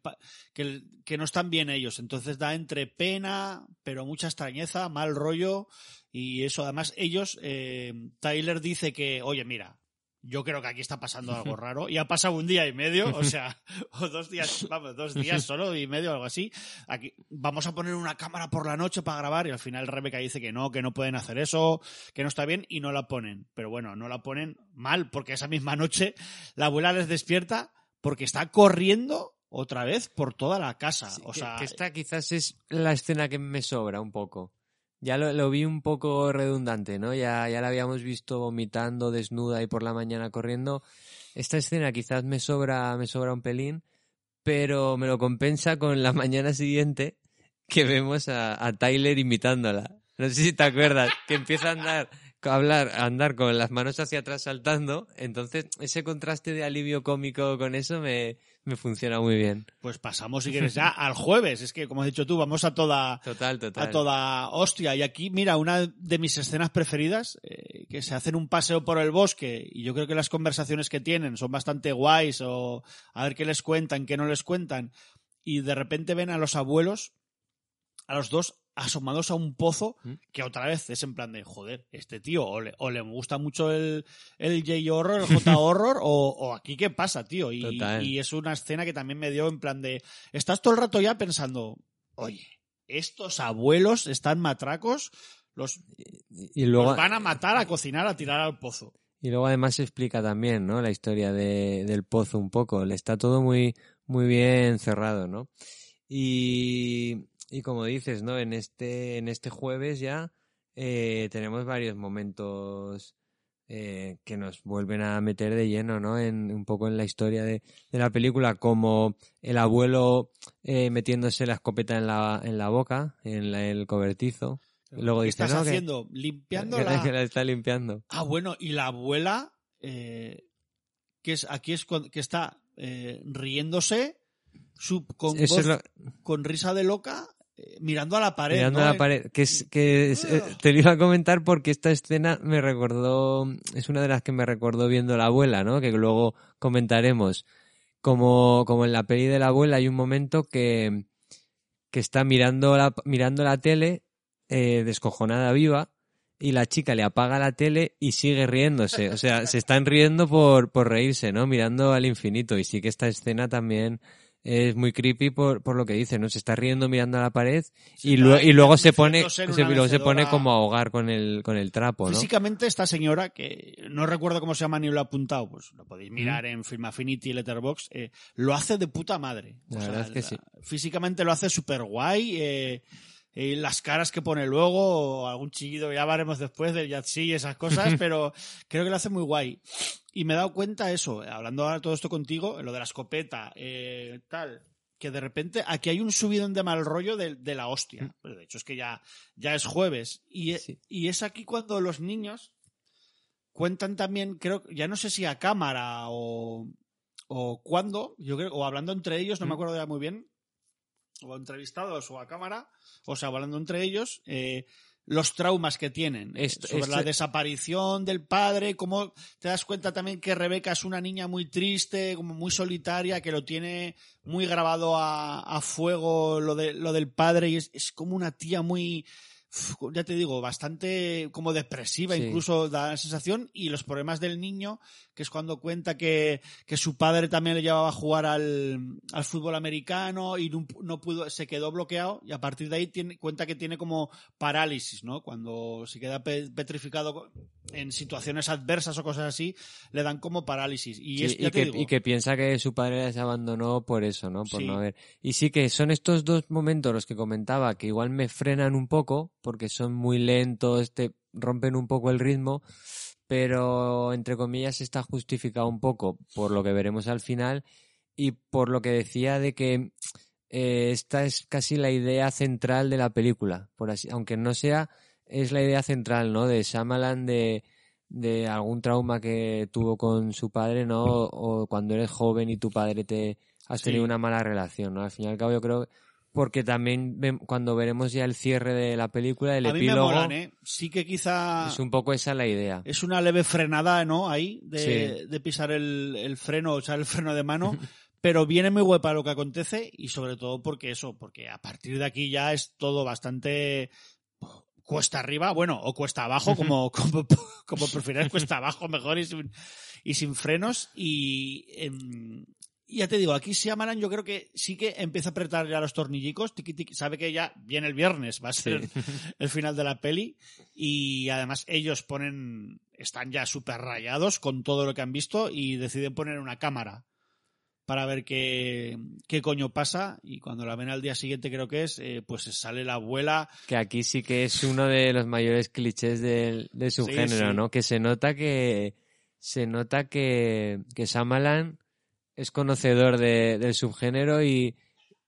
que, que no están bien ellos. Entonces da entre pena, pero mucha extrañeza, mal rollo, y eso. Además, ellos, eh, Tyler dice que, oye, mira, yo creo que aquí está pasando algo raro. Y ha pasado un día y medio, o sea, o dos días, vamos, dos días solo y medio, algo así. Aquí vamos a poner una cámara por la noche para grabar. Y al final Rebeca dice que no, que no pueden hacer eso, que no está bien, y no la ponen. Pero bueno, no la ponen mal, porque esa misma noche la abuela les despierta porque está corriendo otra vez por toda la casa. Sí, o sea, que esta quizás es la escena que me sobra un poco. Ya lo, lo vi un poco redundante, ¿no? Ya, ya la habíamos visto vomitando, desnuda y por la mañana corriendo. Esta escena quizás me sobra, me sobra un pelín, pero me lo compensa con la mañana siguiente que vemos a, a Tyler imitándola. No sé si te acuerdas, que empieza a andar, hablar, andar con las manos hacia atrás saltando. Entonces, ese contraste de alivio cómico con eso me, me funciona muy bien. pues pasamos, si quieres, ya al jueves. Es que, como has dicho tú, vamos a toda, Total, total. a toda hostia. Y aquí, mira, una de mis escenas preferidas, eh, que se hacen un paseo por el bosque y yo creo que las conversaciones que tienen son bastante guays o a ver qué les cuentan, qué no les cuentan. Y de repente ven a los abuelos, a los dos, asomados a un pozo ¿Mm? que otra vez es en plan de, joder, este tío o le, o le gusta mucho el, el J-Horror, el J-Horror, o, o aquí qué pasa, tío. Y, es una escena que también me dio en plan de, estás todo el rato ya pensando, oye, estos abuelos están matracos, los, Y luego, los van a matar, a cocinar, a tirar al pozo. y luego además se explica también, ¿no? La historia de, del pozo un poco. Le está todo muy, muy bien cerrado, ¿no? Y, y como dices, ¿no? En este, en este jueves ya eh, tenemos varios momentos eh, que nos vuelven a meter de lleno, ¿no? En, un poco en la historia de, de la película, como el abuelo eh, metiéndose la escopeta en la, en la boca, en la- el cobertizo. Luego ¿Qué dice, estás "No, que- haciendo? Limpiando que, la... que la está limpiando. Ah, bueno, y la abuela, eh, que es aquí es que está riéndose, su, con, Eso voz- es lo- con risa de loca, mirando a la pared. mirando ¿no? a la pared. Que es, que es- eh, te lo iba a comentar porque esta escena me recordó, es una de las que me recordó viendo la abuela, ¿no? Que luego comentaremos. Como, como en la peli de la abuela hay un momento que, que está mirando la, mirando la tele, eh, descojonada viva, y la chica le apaga la tele y sigue riéndose. O sea, se están riendo por, por reírse, ¿no? Mirando al infinito. Y sí que esta escena también es muy creepy por, por lo que dice, ¿no? Se está riendo mirando a la pared y, ahí y luego se pone, se, luego se pone como a ahogar con el, con el trapo, ¿no? Físicamente esta señora, que no recuerdo cómo se llama ni lo he apuntado, pues lo podéis mirar en Film Affinity y Letterboxd, eh, lo hace de puta madre. La verdad es que sí. Físicamente lo hace súper guay. Eh, eh, las caras que pone luego, o algún chillido, ya veremos después del Yatsi y esas cosas, pero creo que lo hace muy guay. Y me he dado cuenta eso, hablando ahora todo esto contigo, lo de la escopeta, eh, tal, que de repente aquí hay un subidón de mal rollo de, de la hostia. Pero de hecho es que ya, ya es jueves. Y, Sí. y es aquí cuando los niños cuentan también, creo, ya no sé si a cámara o, o cuándo, yo creo, o hablando entre ellos, no me acuerdo ya muy bien, o entrevistados o a cámara, o sea, hablando entre ellos, eh, los traumas que tienen. Esto- sobre esto- la desaparición del padre, cómo te das cuenta también que Rebeca es una niña muy triste, como muy solitaria, que lo tiene muy grabado a, a fuego lo, de, lo del padre y es, es como una tía muy, ya te digo, bastante como depresiva, Sí. incluso da la sensación, y los problemas del niño, que es cuando cuenta que, que su padre también le llevaba a jugar al, al fútbol americano y no, no pudo, se quedó bloqueado y a partir de ahí tiene, cuenta que tiene como parálisis, ¿no? Cuando se queda pe- petrificado en situaciones adversas o cosas así, le dan como parálisis. Y, Sí, es, ya y, te que, digo, y que piensa que su padre les abandonó por eso, ¿no? Por Sí. no haber. Y sí que son estos dos momentos los que comentaba que igual me frenan un poco porque son muy lentos, te rompen un poco el ritmo, pero entre comillas está justificado un poco por lo que veremos al final y por lo que decía de que eh, esta es casi la idea central de la película, por así, aunque no sea, es la idea central, ¿no? De Shyamalan de de algún trauma que tuvo con su padre, ¿no? O cuando eres joven y tu padre te has Sí. tenido una mala relación, ¿no? Al fin y al cabo yo creo porque también cuando veremos ya el cierre de la película, el a mí me epílogo, molan, ¿eh? Sí que quizá es un poco esa la idea. es una leve frenada, ¿no? Ahí, de, Sí. de pisar el, el freno, o sea, el freno de mano. pero viene muy guapa lo que acontece y sobre todo porque eso, porque a partir de aquí ya es todo bastante cuesta arriba, bueno, o cuesta abajo, como, como, como prefieras, cuesta abajo mejor y sin, y sin frenos. Y em, ya te digo, aquí Shyamalan yo creo que sí que empieza a apretar ya los tornillicos, tiqui, tiqui, sabe que ya viene el viernes, va a ser el final de la peli y además ellos ponen, están ya súper rayados con todo lo que han visto y deciden poner una cámara para ver qué, qué coño pasa y cuando la ven al día siguiente creo que es, eh, pues sale la abuela Que aquí sí que es uno de los mayores clichés del, de su Sí, género, sí. ¿no? Que se nota que se nota que, que Shyamalan es conocedor de- del subgénero y,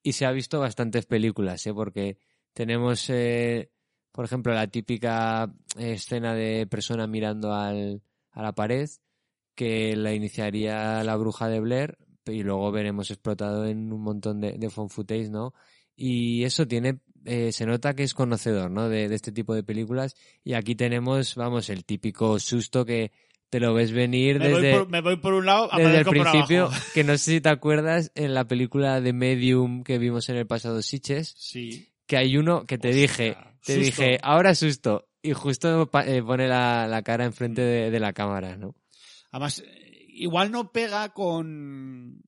y se ha visto bastantes películas, ¿eh? Porque tenemos, eh, por ejemplo, la típica escena de persona mirando al, a la pared que la iniciaría la bruja de Blair y luego veremos explotado en un montón de, de ¿no? Y eso tiene, eh, se nota que es conocedor, ¿no? De, de este tipo de películas. Y aquí tenemos, vamos, el típico susto que te lo ves venir me, voy desde, por, me voy por un lado, desde el por principio, que no sé si te acuerdas en la película de Medium que vimos en el pasado Sitches, Sí. que hay uno que te Hostia, dije, te susto. dije, ahora susto, y justo eh, pone la, la cara enfrente de, de la cámara, ¿no? Además, igual no pega con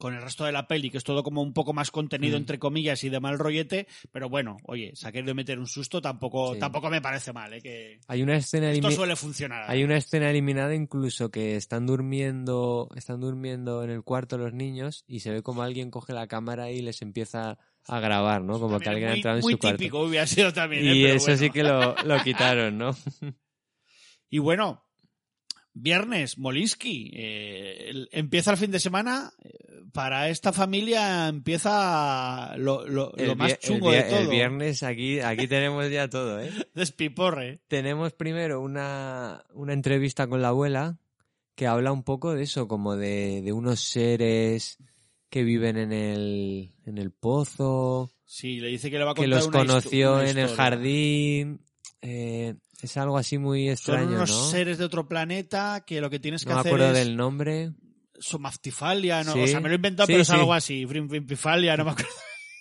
con el resto de la peli, que es todo como un poco más contenido, Mm. entre comillas, y de mal rollete, pero bueno, oye, ha querido meter un susto, tampoco, Sí. tampoco me parece mal, ¿eh? que Hay una escena esto suele funcionar. Hay una escena eliminada incluso que están durmiendo, están durmiendo en el cuarto los niños y se ve como alguien coge la cámara y les empieza a grabar, ¿no? Como que alguien ha muy, entrado en muy su cuarto. típico hubiera sido también, ¿eh? Y Pero eso bueno. sí que lo, lo quitaron, ¿no? Y bueno, viernes, Molinsky, eh, empieza el fin de semana, eh, para esta familia empieza lo, lo- lo El, más chungo de todo. el viernes aquí, aquí tenemos ya todo, ¿eh? Despiporre. Tenemos primero una, una entrevista con la abuela que habla un poco de eso, como de, de unos seres que viven en el, en el pozo, Sí, le dice que le va a que contar los una histo- conoció una en el jardín. eh, es algo así muy Son extraño, unos ¿no? seres de otro planeta que lo que tienes que No me hacer acuerdo es del nombre. Somaftifalia, ¿no? Sí. o sea, me lo he inventado, Sí, pero es algo así, Frimfifalia, no me acuerdo.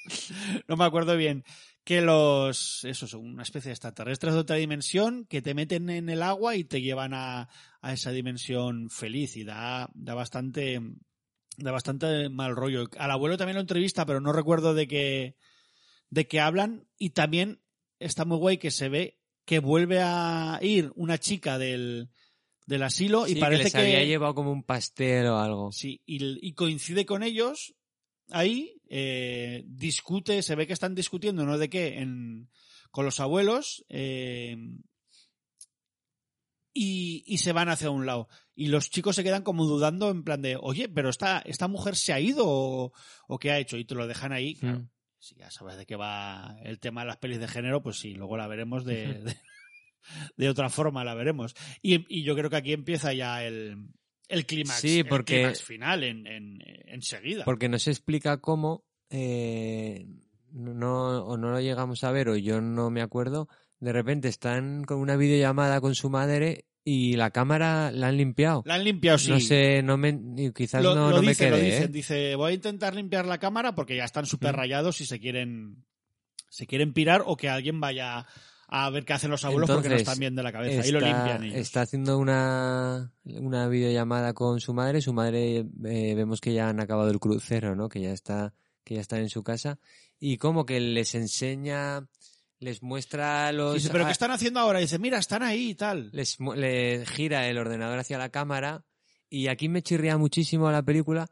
no me acuerdo bien. Que los, eso, son una especie de extraterrestres de otra dimensión que te meten en el agua y te llevan a, a esa dimensión feliz y da, da bastante, da bastante mal rollo. Al abuelo también lo entrevista, pero no recuerdo de qué, de qué hablan y también está muy guay que se ve que vuelve a ir una chica del, del asilo y parece que les que había llevado como un pastel o algo. Sí, y, y coincide con ellos ahí, eh, discute, se ve que están discutiendo, no de qué, en, con los abuelos, eh, y, y se van hacia un lado. Y los chicos se quedan como dudando en plan de, oye, pero esta, esta mujer se ha ido o, o qué ha hecho, y te lo dejan ahí, claro. Mm. Si ya sabes de qué va el tema de las pelis de género, pues sí, luego la veremos de, de, de otra forma, la veremos. Y, y yo creo que aquí empieza ya el, el clímax Sí, porque- final en, en, enseguida. Porque no se explica cómo, eh, no, o no lo llegamos a ver, o yo no me acuerdo. De repente están con una videollamada con su madre y la cámara la han limpiado. La han limpiado, sí. No sé, no me, y quizás lo, no, lo no dice, me lo quedé. dicen. ¿eh? Dice, voy a intentar limpiar la cámara porque ya están súper rayados y se quieren, se quieren pirar o que alguien vaya a ver qué hacen los abuelos porque no están bien de la cabeza. Ahí lo está- limpian ellos. Está haciendo una, una videollamada con su madre. Su madre, eh, vemos que ya han acabado el crucero, ¿no? Que ya está, que ya están en su casa. Y como que les enseña, les muestra los... Dice, pero ¿qué están haciendo ahora? Dice, mira, están ahí y tal. les, gira el ordenador hacia la cámara y aquí me chirría muchísimo la película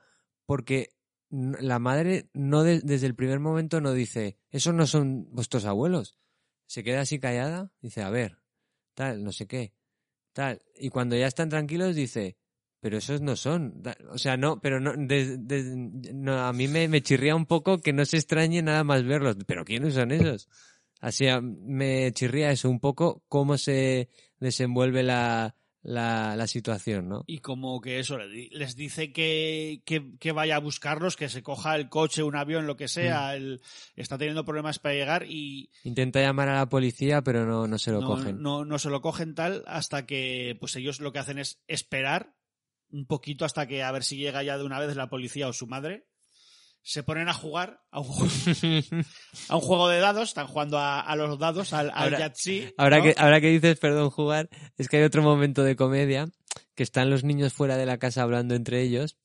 porque la madre no de- desde el primer momento no dice esos no son vuestros abuelos se queda así callada dice a ver tal no sé qué tal y cuando ya están tranquilos dice pero esos no son o sea no pero no, de- de- no, a mí me, me chirría un poco que no se extrañe nada más verlos pero quiénes son esos Así a- me chirría eso un poco cómo se desenvuelve la, la, la situación, ¿no? Y como que eso, les dice que, que, que vaya a buscarlos, que se coja el coche, un avión, lo que sea. Mm. está teniendo problemas para llegar y Intenta llamar a la policía, pero no, no se lo no, cogen. no, no se lo cogen tal hasta que pues ellos lo que hacen es esperar un poquito hasta que a ver si llega ya de una vez la policía o su madre. Se ponen a jugar a un, juego- a un juego de dados, están jugando a, a los dados, al, al Ahora- Yahtzee, Ahora, ¿no? que, ahora que dices, perdón, jugar, es que hay otro momento de comedia que están los niños fuera de la casa hablando entre ellos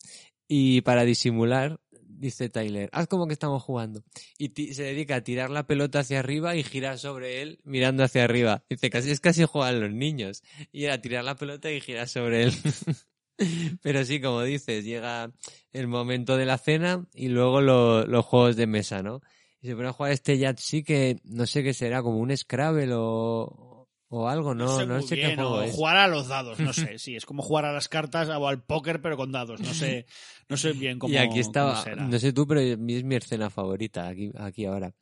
y para disimular, dice Tyler, haz como que estamos jugando. Y se dedica a tirar la pelota hacia arriba y girar sobre él mirando hacia arriba. Dice, casi es casi juegan los niños. Y era tirar la pelota y girar sobre él. Pero sí, como dices, llega el momento de la cena y luego lo- los juegos de mesa, ¿no? Y se pone a jugar este Yahtzee que no sé qué será, como un Scrabble o, o algo, no, no, sé qué bien, juego o es. Jugar a los dados, no sé, sí, es como jugar a las cartas o al póker pero con dados, no sé, no sé bien cómo y aquí cómo estaba, será. no sé tú, pero es mi escena favorita, aquí, aquí ahora.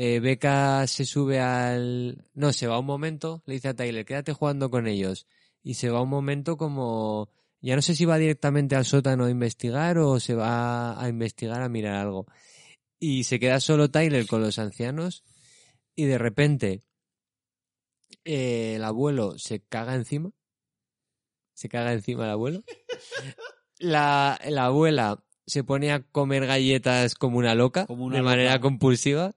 Eh, Beca se sube al... No, se va un momento, le dice a Tyler, quédate jugando con ellos. Y se va un momento como... Ya no sé si va directamente al sótano a investigar o se va a investigar a mirar algo. Y se queda solo Tyler con los ancianos y de repente eh, el abuelo se caga encima. Se caga encima el abuelo. La, la abuela se pone a comer galletas como una loca, Como una de manera compulsiva.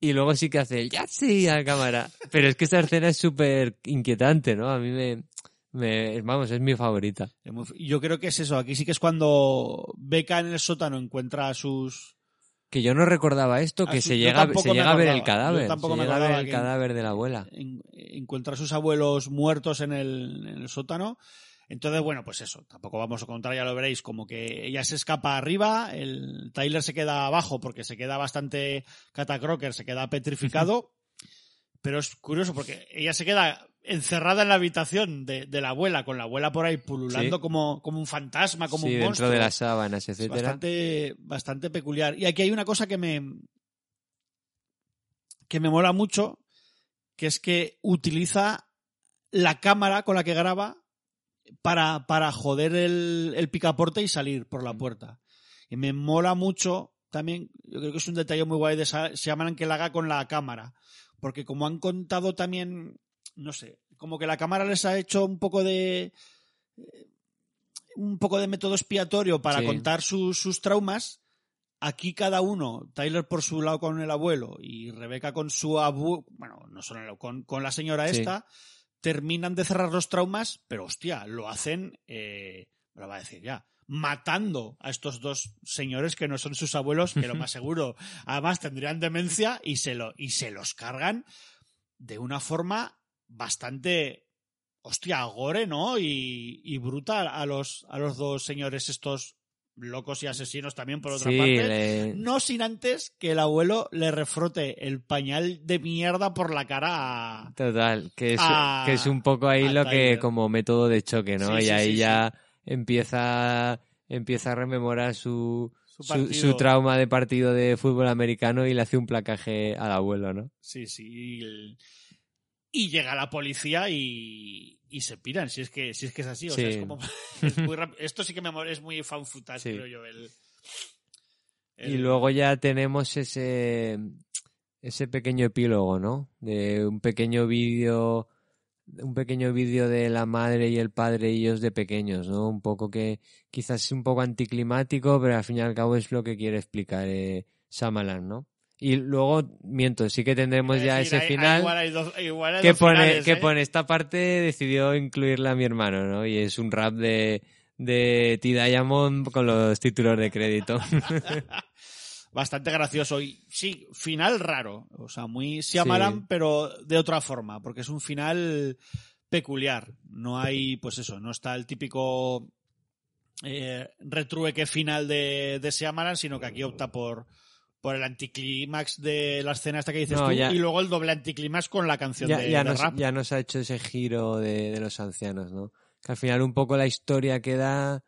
Y luego sí que hace el ya sí a la cámara. Pero es que esta escena es súper inquietante, ¿no? A mí me, me- Vamos, es mi favorita. Yo creo que es eso, aquí sí que es cuando Beca en el sótano encuentra a sus... Que yo no recordaba esto, que se llega, se llega a ver el. Yo cadáver. tampoco se me llega a ver el cadáver de la abuela. en- encuentra a sus abuelos muertos en el, en el sótano. Entonces, bueno, pues eso, tampoco vamos a contar, ya lo veréis, como que ella se escapa arriba, el Tyler se queda abajo porque se queda bastante catacroker, se queda petrificado, pero es curioso porque ella se queda encerrada en la habitación de, de la abuela, con la abuela por ahí pululando Sí. como, como un fantasma, como sí, un dentro monstruo. de las sábanas, Es etcétera. bastante, bastante peculiar. Y aquí hay una cosa que me, que me mola mucho, que es que utiliza la cámara con la que graba para, para joder el, el picaporte y salir por la puerta. Y me mola mucho también, yo creo que es un detalle muy guay de Sa- Shyamalan que la haga con la cámara. Porque como han contado también, no sé, como que la cámara les ha hecho un poco de eh, un poco de método expiatorio para Sí. contar sus, sus traumas. Aquí cada uno, Tyler por su lado con el abuelo y Rebeca con su abuelo, bueno, no solo el- con, con la señora Sí. esta, terminan de cerrar los traumas, pero hostia, lo hacen, eh, me lo va a decir ya, matando a estos dos señores que no son sus abuelos, que lo más seguro, además tendrían demencia y se, lo, y se los cargan de una forma bastante hostia, gore, ¿no? Y, y bruta a los, a los dos señores estos locos y asesinos también, por otra Sí, parte. le- No sin antes que el abuelo le refrote el pañal de mierda por la cara a... Total, que es, a- que es un poco ahí a lo que como método de choque, ¿no? Sí, y sí, ahí ya empieza empieza a rememorar su, Su trauma de partido de fútbol americano y le hace un placaje al abuelo, ¿no? Sí, sí. Y, el- y llega la policía y, y se piran, si es que, si es, que es así. O sea, es como, es muy rap- Esto sí que me es muy fan footage, Sí. creo yo. El, Y luego ya tenemos ese ese pequeño epílogo, ¿no? De un pequeño vídeo un pequeño vídeo de la madre y el padre ellos de pequeños, ¿no? Un poco que quizás es un poco anticlimático, pero al fin y al cabo es lo que quiere explicar eh, Shyamalan, ¿no? Y luego, miento, sí que tendremos es ya decir, ese hay- hay final igual hay dos- igual que pone, finales, que ¿eh? pone esta parte decidió incluirla a mi hermano, ¿no? Y es un rap de, de T. Diamond con los títulos de crédito. Bastante gracioso. Y sí, final raro. O sea, muy Shyamalan, Sí. pero de otra forma, porque es un final peculiar. No hay, pues eso, no está el típico eh, retrueque final de, de Shyamalan, sino que aquí opta por por el anticlímax de la escena esta que dices No, tú ya- y luego el doble anticlímax con la canción ya, de, ya de nos, rap. ya nos ha hecho ese giro de, de los ancianos, ¿no? Que al final un poco la historia queda,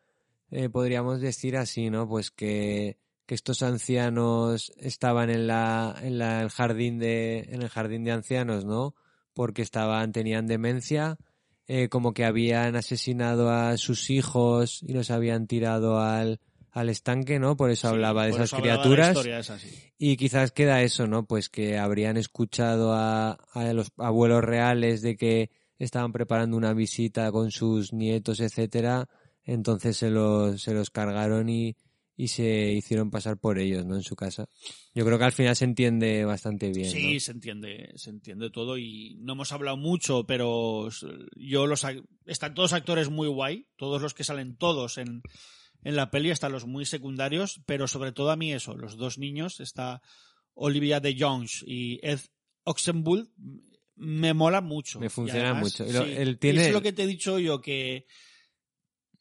eh, podríamos decir así, ¿no? Pues que, que estos ancianos estaban en la, en la, el jardín de, en el jardín de ancianos, ¿no? Porque estaban, tenían demencia, eh, como que habían asesinado a sus hijos y los habían tirado al, al estanque, ¿no? Por eso Sí, hablaba de por esas eso hablaba de la criaturas. historia esa, sí. Y quizás queda eso, ¿no? Pues que habrían escuchado a, a los abuelos reales de que estaban preparando una visita con sus nietos, etcétera. Entonces se los, se los cargaron y, y se hicieron pasar por ellos, ¿no? En su casa. Yo creo que al final se entiende bastante bien. Sí, ¿no? se entiende, se entiende todo y no hemos hablado mucho, pero yo los están todos actores muy guay, todos los que salen todos en, en la peli, hasta los muy secundarios, pero sobre todo a mí eso, los dos niños, está Olivia de Jones y Ed Oxenbull, me mola mucho. Me funciona además, mucho. Lo- sí, él tiene- es lo que te he dicho yo, que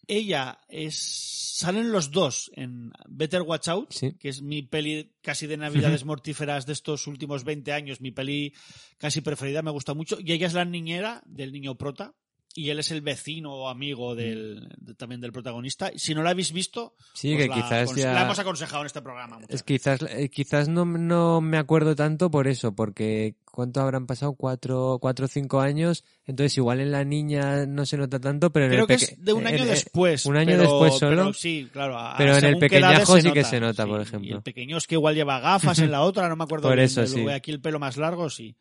ella es... Salen los dos en Better Watch Out, Sí. que es mi peli casi de navidades mortíferas de estos últimos 20 años, mi peli casi preferida, me gusta mucho. Y ella es la niñera del niño prota y él es el vecino o amigo del, de- también del protagonista. Si no la habéis visto, Sí, que la, quizás ya- la hemos aconsejado en este programa. Es quizás, eh, quizás no, no me acuerdo tanto por eso, porque ¿cuánto habrán pasado? Cuatro, cuatro o cinco años. Entonces igual en la niña no se nota tanto, pero en Creo el que es de un año después. Un año pero- después solo. Pero sí, claro. a- Pero en el pequeñajo sí que se nota, por ejemplo. Y el pequeño es que igual lleva gafas en la otra, no me acuerdo Por bien, eso, sí. aquí el pelo más largo, sí.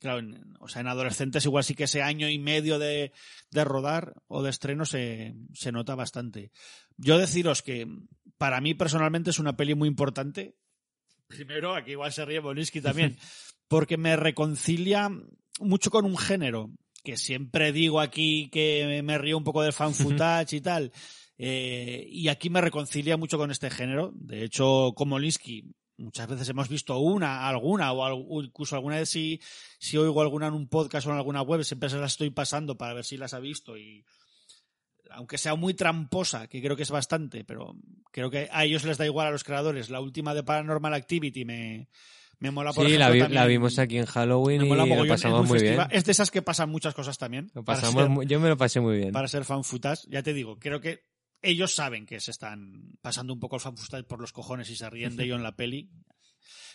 Claro, en, o sea, en adolescentes igual sí que ese año y medio de, de rodar o de estreno se, se nota bastante. Yo deciros que para mí personalmente es una peli muy importante. Primero, aquí igual se ríe Boniski también, porque me reconcilia mucho con un género que siempre digo aquí que me río un poco de fan footage y tal. eh, y aquí me reconcilia mucho con este género. De hecho, como Linsky, muchas veces hemos visto una, alguna, o, incluso alguna vez si, si oigo alguna en un podcast o en alguna web, siempre se las estoy pasando para ver si las ha visto y aunque sea muy tramposa, que creo que es bastante, pero creo que a ellos les da igual a los creadores. La última de Paranormal Activity me, me mola por Sí, ejemplo, la, vi- la vimos aquí en Halloween me y lo pasamos muy bien. Es de esas que pasan muchas cosas también. Lo pasamos ser- yo me lo pasé muy bien. para ser fan footage, ya te digo, creo que ellos saben que se están pasando un poco el fan footage por los cojones y se ríen de ello en la peli.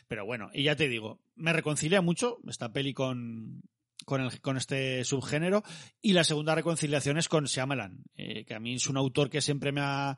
Pero bueno, y ya te digo, me reconcilia mucho esta peli con, con, el- con este subgénero. Y la segunda reconciliación es con Shyamalan, eh, que a mí es un autor que siempre me ha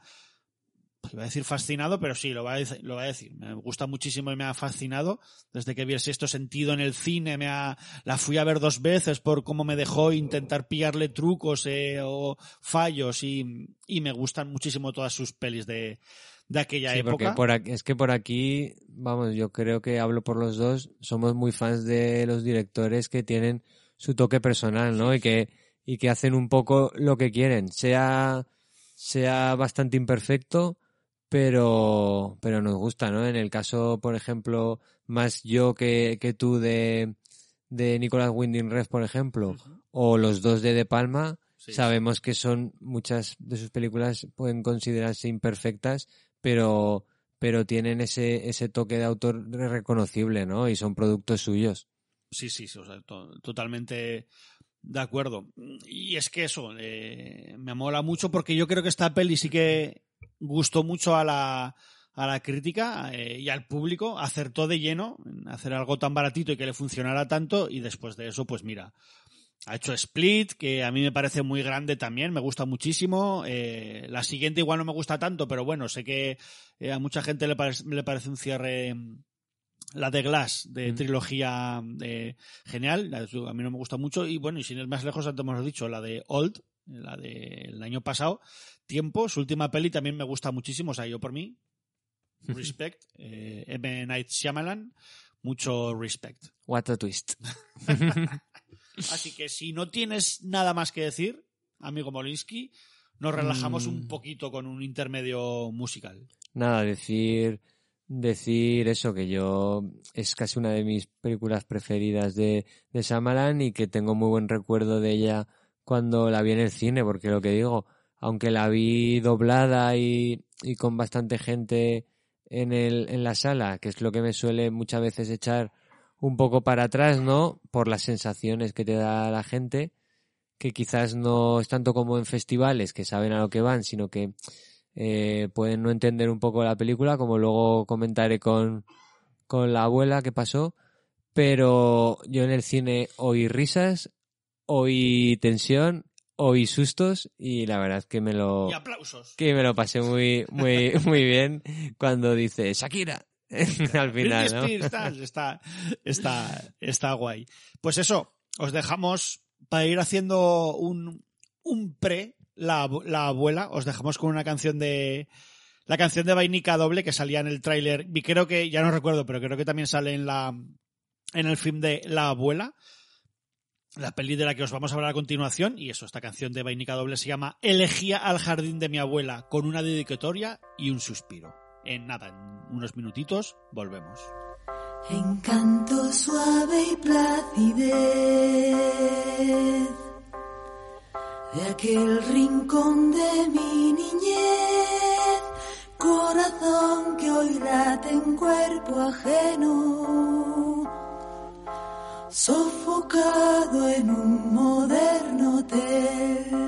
iba a decir fascinado, pero sí, lo va a, decir, lo va a decir. Me gusta muchísimo y me ha fascinado. Desde que vi el sexto sentido en el cine, me ha, la fui a ver dos veces por cómo me dejó intentar pillarle trucos eh, o fallos y, y, me gustan muchísimo todas sus pelis de, de aquella sí, época. Porque por aquí, es que por aquí, vamos, yo creo que hablo por los dos, somos muy fans de los directores que tienen su toque personal, ¿no? Y que, y que hacen un poco lo que quieren, sea, sea bastante imperfecto, pero, pero nos gusta, ¿no? En el caso, por ejemplo, más yo que, que tú de, de Nicolas Winding Refn, por ejemplo, uh -huh. o los dos de De Palma, sí, sabemos sí. que son muchas de sus películas pueden considerarse imperfectas, pero, pero tienen ese, ese toque de autor reconocible, ¿no? Y son productos suyos. Sí, sí, o sea, to totalmente de acuerdo. Y es que eso, eh, me mola mucho porque yo creo que esta peli sí que gustó mucho a la, a la crítica eh, y al público, acertó de lleno en hacer algo tan baratito y que le funcionara tanto y después de eso, pues mira, ha hecho Split, que a mí me parece muy grande también, me gusta muchísimo. Eh, la siguiente igual no me gusta tanto, pero bueno, sé que eh, a mucha gente le, parece, le parece un cierre la de Glass, de mm. trilogía eh, genial, a mí no me gusta mucho, y bueno, y sin ir más lejos, antes hemos dicho, la de Old, la del año pasado, Tiempo, su última peli también me gusta muchísimo, o sea, yo por mí, respect, eh, M. Night Shyamalan, mucho respect. What a twist. Así que si no tienes nada más que decir, amigo Molinsky, nos relajamos mm. un poquito con un intermedio musical. Nada, decir decir eso, que yo es casi una de mis películas preferidas de, de Shyamalan y que tengo muy buen recuerdo de ella cuando la vi en el cine, porque lo que digo, aunque la vi doblada y, y con bastante gente en, el, en la sala, que es lo que me suele muchas veces echar un poco para atrás, ¿no? Por las sensaciones que te da la gente, que quizás no es tanto como en festivales, que saben a lo que van, sino que eh, pueden no entender un poco la película, como luego comentaré con, con la abuela que pasó, pero yo en el cine oí risas, oí tensión, oí sustos y la verdad que me lo y aplausos. que me lo pasé muy muy muy bien cuando dice Shakira al final, ¿no? Está, está, está, está guay. Pues eso, os dejamos para ir haciendo un, un pre la, la abuela, os dejamos con una canción de la canción de Vainica doble que salía en el tráiler y creo que ya no recuerdo, pero creo que también sale en la en el film de La abuela, la peli de la que os vamos a hablar a continuación y eso, esta canción de Vainica doble se llama Elegía al jardín de mi abuela con una dedicatoria y un suspiro. En nada, en unos minutitos volvemos. Encanto suave y placidez de aquel rincón de mi niñez, corazón que hoy late en cuerpo ajeno, sofocado en un moderno hotel,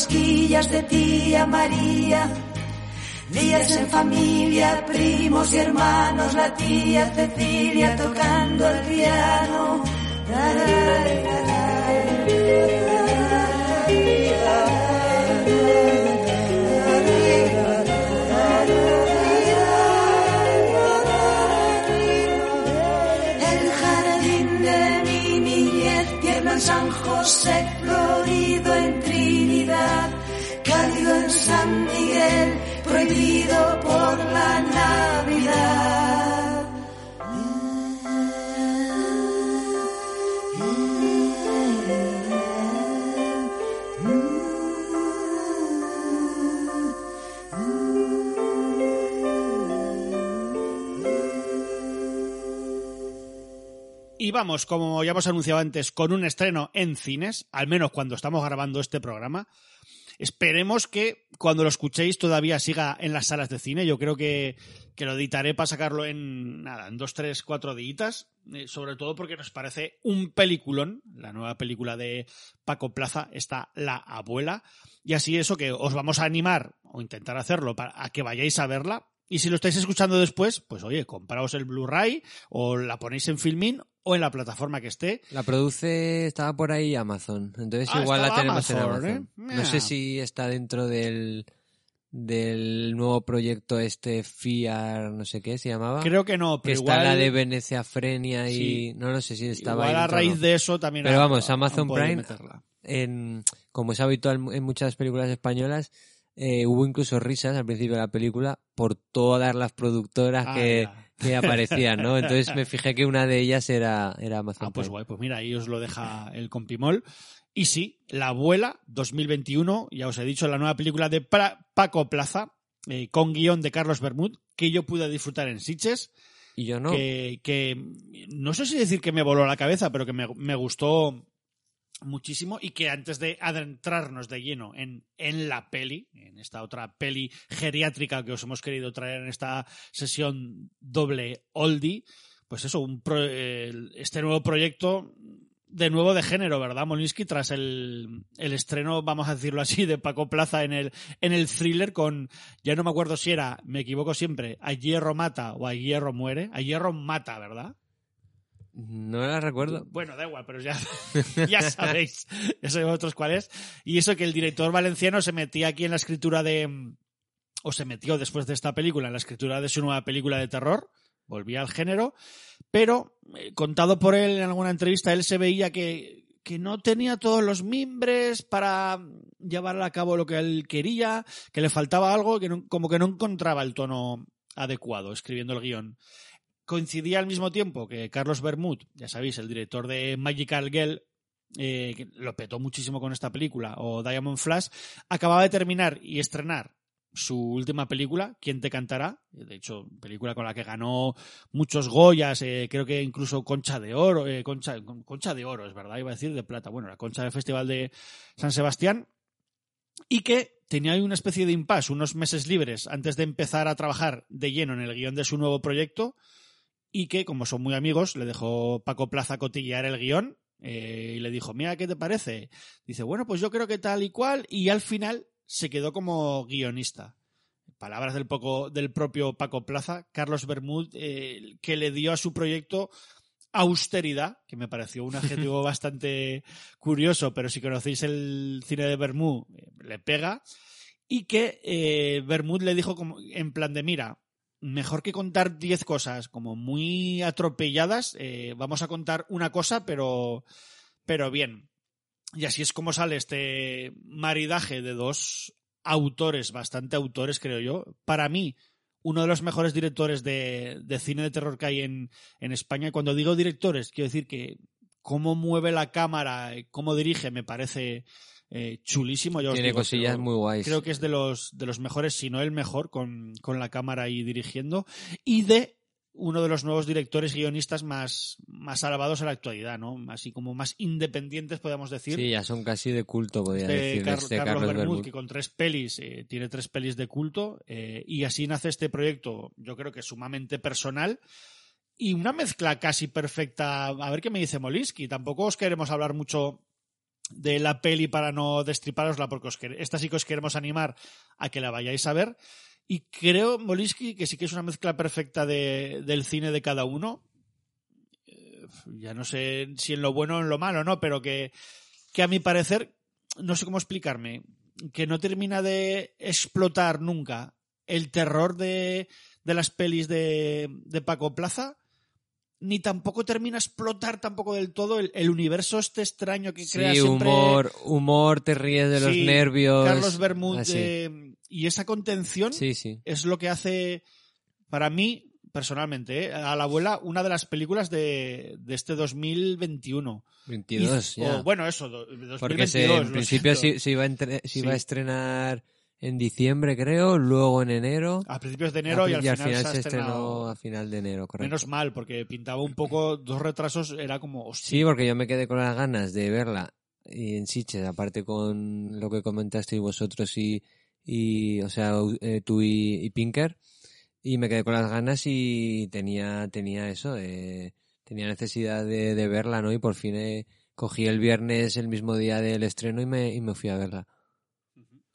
rosquillas de tía María. Días en familia, primos y hermanos, la tía Cecilia tocando el piano. El jardín de mi niñez, tierno en San José, Trinidad, cálido en San Miguel, prohibido por la Navidad. Vamos, como ya hemos anunciado antes, con un estreno en cines, al menos cuando estamos grabando este programa. Esperemos que cuando lo escuchéis todavía siga en las salas de cine. Yo creo que, que lo editaré para sacarlo en nada, en dos, tres, cuatro días. Eh, sobre todo porque nos parece un peliculón. La nueva película de Paco Plaza está La Abuela. Y así eso que os vamos a animar, o intentar hacerlo, para, a que vayáis a verla. Y si lo estáis escuchando después, pues oye, compraos el Blu-ray o la ponéis en Filmin o en la plataforma que esté. La produce, estaba por ahí Amazon, entonces Ah, igual la tenemos en Amazon. ¿eh? No sé si está dentro del del nuevo proyecto este FIAR, no sé qué se llamaba. Creo que no, que pero está igual, la de Venecia Frenia y Sí. no lo sé si estaba igual a raíz no. de eso también Pero vamos, Amazon Prime, en, como es habitual en muchas películas españolas, eh, hubo incluso risas al principio de la película por todas las productoras Ah, que, ya. Que aparecían, ¿no? Entonces me fijé que una de ellas era, era Amazon Ah, pues Prime. guay, pues mira, ahí os lo deja el compimol. Y sí, La Abuela 2021, ya os he dicho, la nueva película de Pra- Paco Plaza, eh, con guion de Carlos Bermud, que yo pude disfrutar en Sitges, Y yo no. que, que no sé si decir que me voló la cabeza, pero que me, me gustó muchísimo y que antes de adentrarnos de lleno en, en la peli, en esta otra peli geriátrica que os hemos querido traer en esta sesión doble oldie, pues eso, un pro- este nuevo proyecto de nuevo de género, ¿verdad, Molinsky? Tras el, el estreno, vamos a decirlo así, de Paco Plaza en el, en el thriller con, ya no me acuerdo si era, me equivoco siempre, a hierro mata o a hierro muere. A hierro mata, ¿verdad? No la recuerdo. Bueno, da igual, pero ya, ya sabéis, ya sabéis vosotros cuál es. Y eso que el director valenciano se metía aquí en la escritura de, o se metió después de esta película en la escritura de su nueva película de terror, volvía al género, pero eh, contado por él en alguna entrevista, él se veía que, que no tenía todos los mimbres para llevar a cabo lo que él quería, que le faltaba algo, que no- como que no encontraba el tono adecuado escribiendo el guion coincidía al mismo tiempo que Carlos Bermud, ya sabéis, el director de Magical Girl, eh, que lo petó muchísimo con esta película, o Diamond Flash, acababa de terminar y estrenar su última película, ¿Quién te cantará? De hecho, película con la que ganó muchos Goyas, eh, creo que incluso Concha de Oro, eh, Concha, Concha de Oro, es verdad, iba a decir de plata, bueno, la Concha del Festival de San Sebastián, y que tenía una especie de impasse, unos meses libres antes de empezar a trabajar de lleno en el guion de su nuevo proyecto, y que, como son muy amigos, le dejó Paco Plaza cotillear el guion eh, y le dijo, mira, ¿qué te parece? Dice, bueno, pues yo creo que tal y cual, y al final se quedó como guionista. Palabras del, poco, del propio Paco Plaza, Carlos Bermud, eh, que le dio a su proyecto austeridad, que me pareció un adjetivo bastante curioso, pero si conocéis el cine de Bermud, eh, le pega, y que Bermud le dijo como, en plan de, mira, mejor que contar 10 cosas como muy atropelladas, eh, vamos a contar una cosa, pero, pero bien. Y así es como sale este maridaje de dos autores, bastante autores, creo yo. Para mí, uno de los mejores directores de, cine de terror que hay en, en España. Cuando digo directores, quiero decir que cómo mueve la cámara, cómo dirige, me parece eh, chulísimo. Yo os Tiene digo, cosillas creo- muy guays. Creo que es de los, de los mejores, si no el mejor, con, con la cámara y dirigiendo. Y de uno de los nuevos directores guionistas más, más alabados en la actualidad, ¿no? Así como más independientes, podemos decir. Sí, ya son casi de culto, podría decir, Car- este Carlos, Carlos Bermud, Bermud. que con tres pelis, eh, tiene tres pelis de culto, eh, y así nace este proyecto, yo creo que sumamente personal, y una mezcla casi perfecta. A ver qué me dice Molinsky. Tampoco os queremos hablar mucho de la peli para no destriparosla, porque os esta sí que os queremos animar a que la vayáis a ver. Y creo, Molisky, que sí que es una mezcla perfecta de, del cine de cada uno. Eh, Ya no sé si en lo bueno o en lo malo, ¿no? Pero que, que a mi parecer, no sé cómo explicarme, que no termina de explotar nunca el terror de, de las pelis de, de Paco Plaza, ni tampoco termina a explotar tampoco del todo el, el universo este extraño que crea Sí, siempre humor, humor, te ríes de los nervios. Carlos Bermud así. eh, y esa contención Sí, sí. es lo que hace para mí personalmente eh, a la abuela una de las películas de, de este 2021 22 Y- ya. o, bueno eso do- 2022 Porque se, en principio se, se iba a entre- se iba a Sí. estrenar en diciembre, creo, luego en enero. a principios de enero y al, al final, se, estrenó a final de enero, correcto. menos mal porque pintaba un poco dos retrasos era como hostia, Sí, porque yo me quedé con las ganas de verla y en Sitges, aparte con lo que comentasteis vosotros y, y o sea, eh, tú y, y Pinker, y me quedé con las ganas y tenía, tenía eso, eh, tenía necesidad de, de verla, ¿no? Y por fin eh, cogí el viernes el mismo día del estreno y me, y me fui a verla.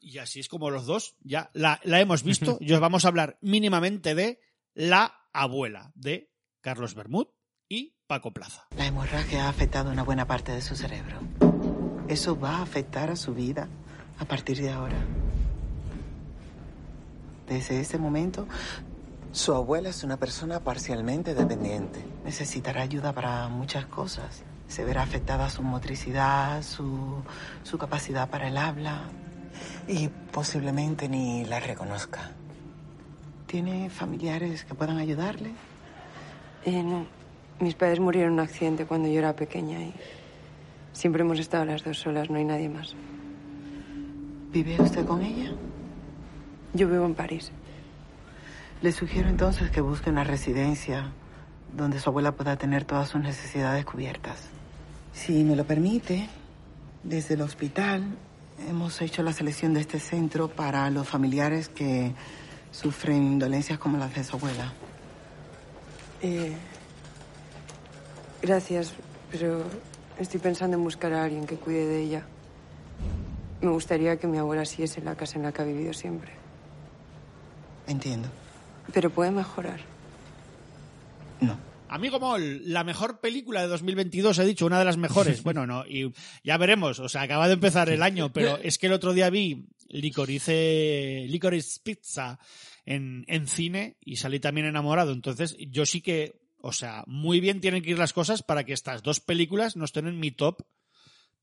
Y así es como los dos ya la, la hemos visto y os vamos a hablar mínimamente de La abuela de Carlos Bermud y Paco Plaza La hemorragia ha afectado una buena parte de su cerebro. Eso va a afectar a su vida a partir de ahora. Desde ese momento, su abuela es una persona parcialmente dependiente. Necesitará ayuda para muchas cosas. Se verá afectada su motricidad, su, su capacidad para el habla y posiblemente ni la reconozca. ¿Tiene familiares que puedan ayudarle? Eh, no. Mis padres murieron en un accidente cuando yo era pequeña y siempre hemos estado las dos solas, no hay nadie más. ¿Vive usted con ella? Yo vivo en París. Le sugiero entonces que busque una residencia donde su abuela pueda tener todas sus necesidades cubiertas. Si me lo permite, desde el hospital hemos hecho la selección de este centro para los familiares que sufren dolencias como las de su abuela. Eh, gracias, pero estoy pensando en buscar a alguien que cuide de ella. Me gustaría que mi abuela siguiese en la casa en la que ha vivido siempre. Entiendo. Pero puede mejorar. Amigo Mol, la mejor película de 2022, he dicho, una de las mejores. Bueno, no, y ya veremos, o sea, acaba de empezar el año, pero es que el otro día vi Licorice, Licorice Pizza en, en cine y salí también enamorado. Entonces, yo sí que, o sea, muy bien tienen que ir las cosas para que estas dos películas no estén en mi top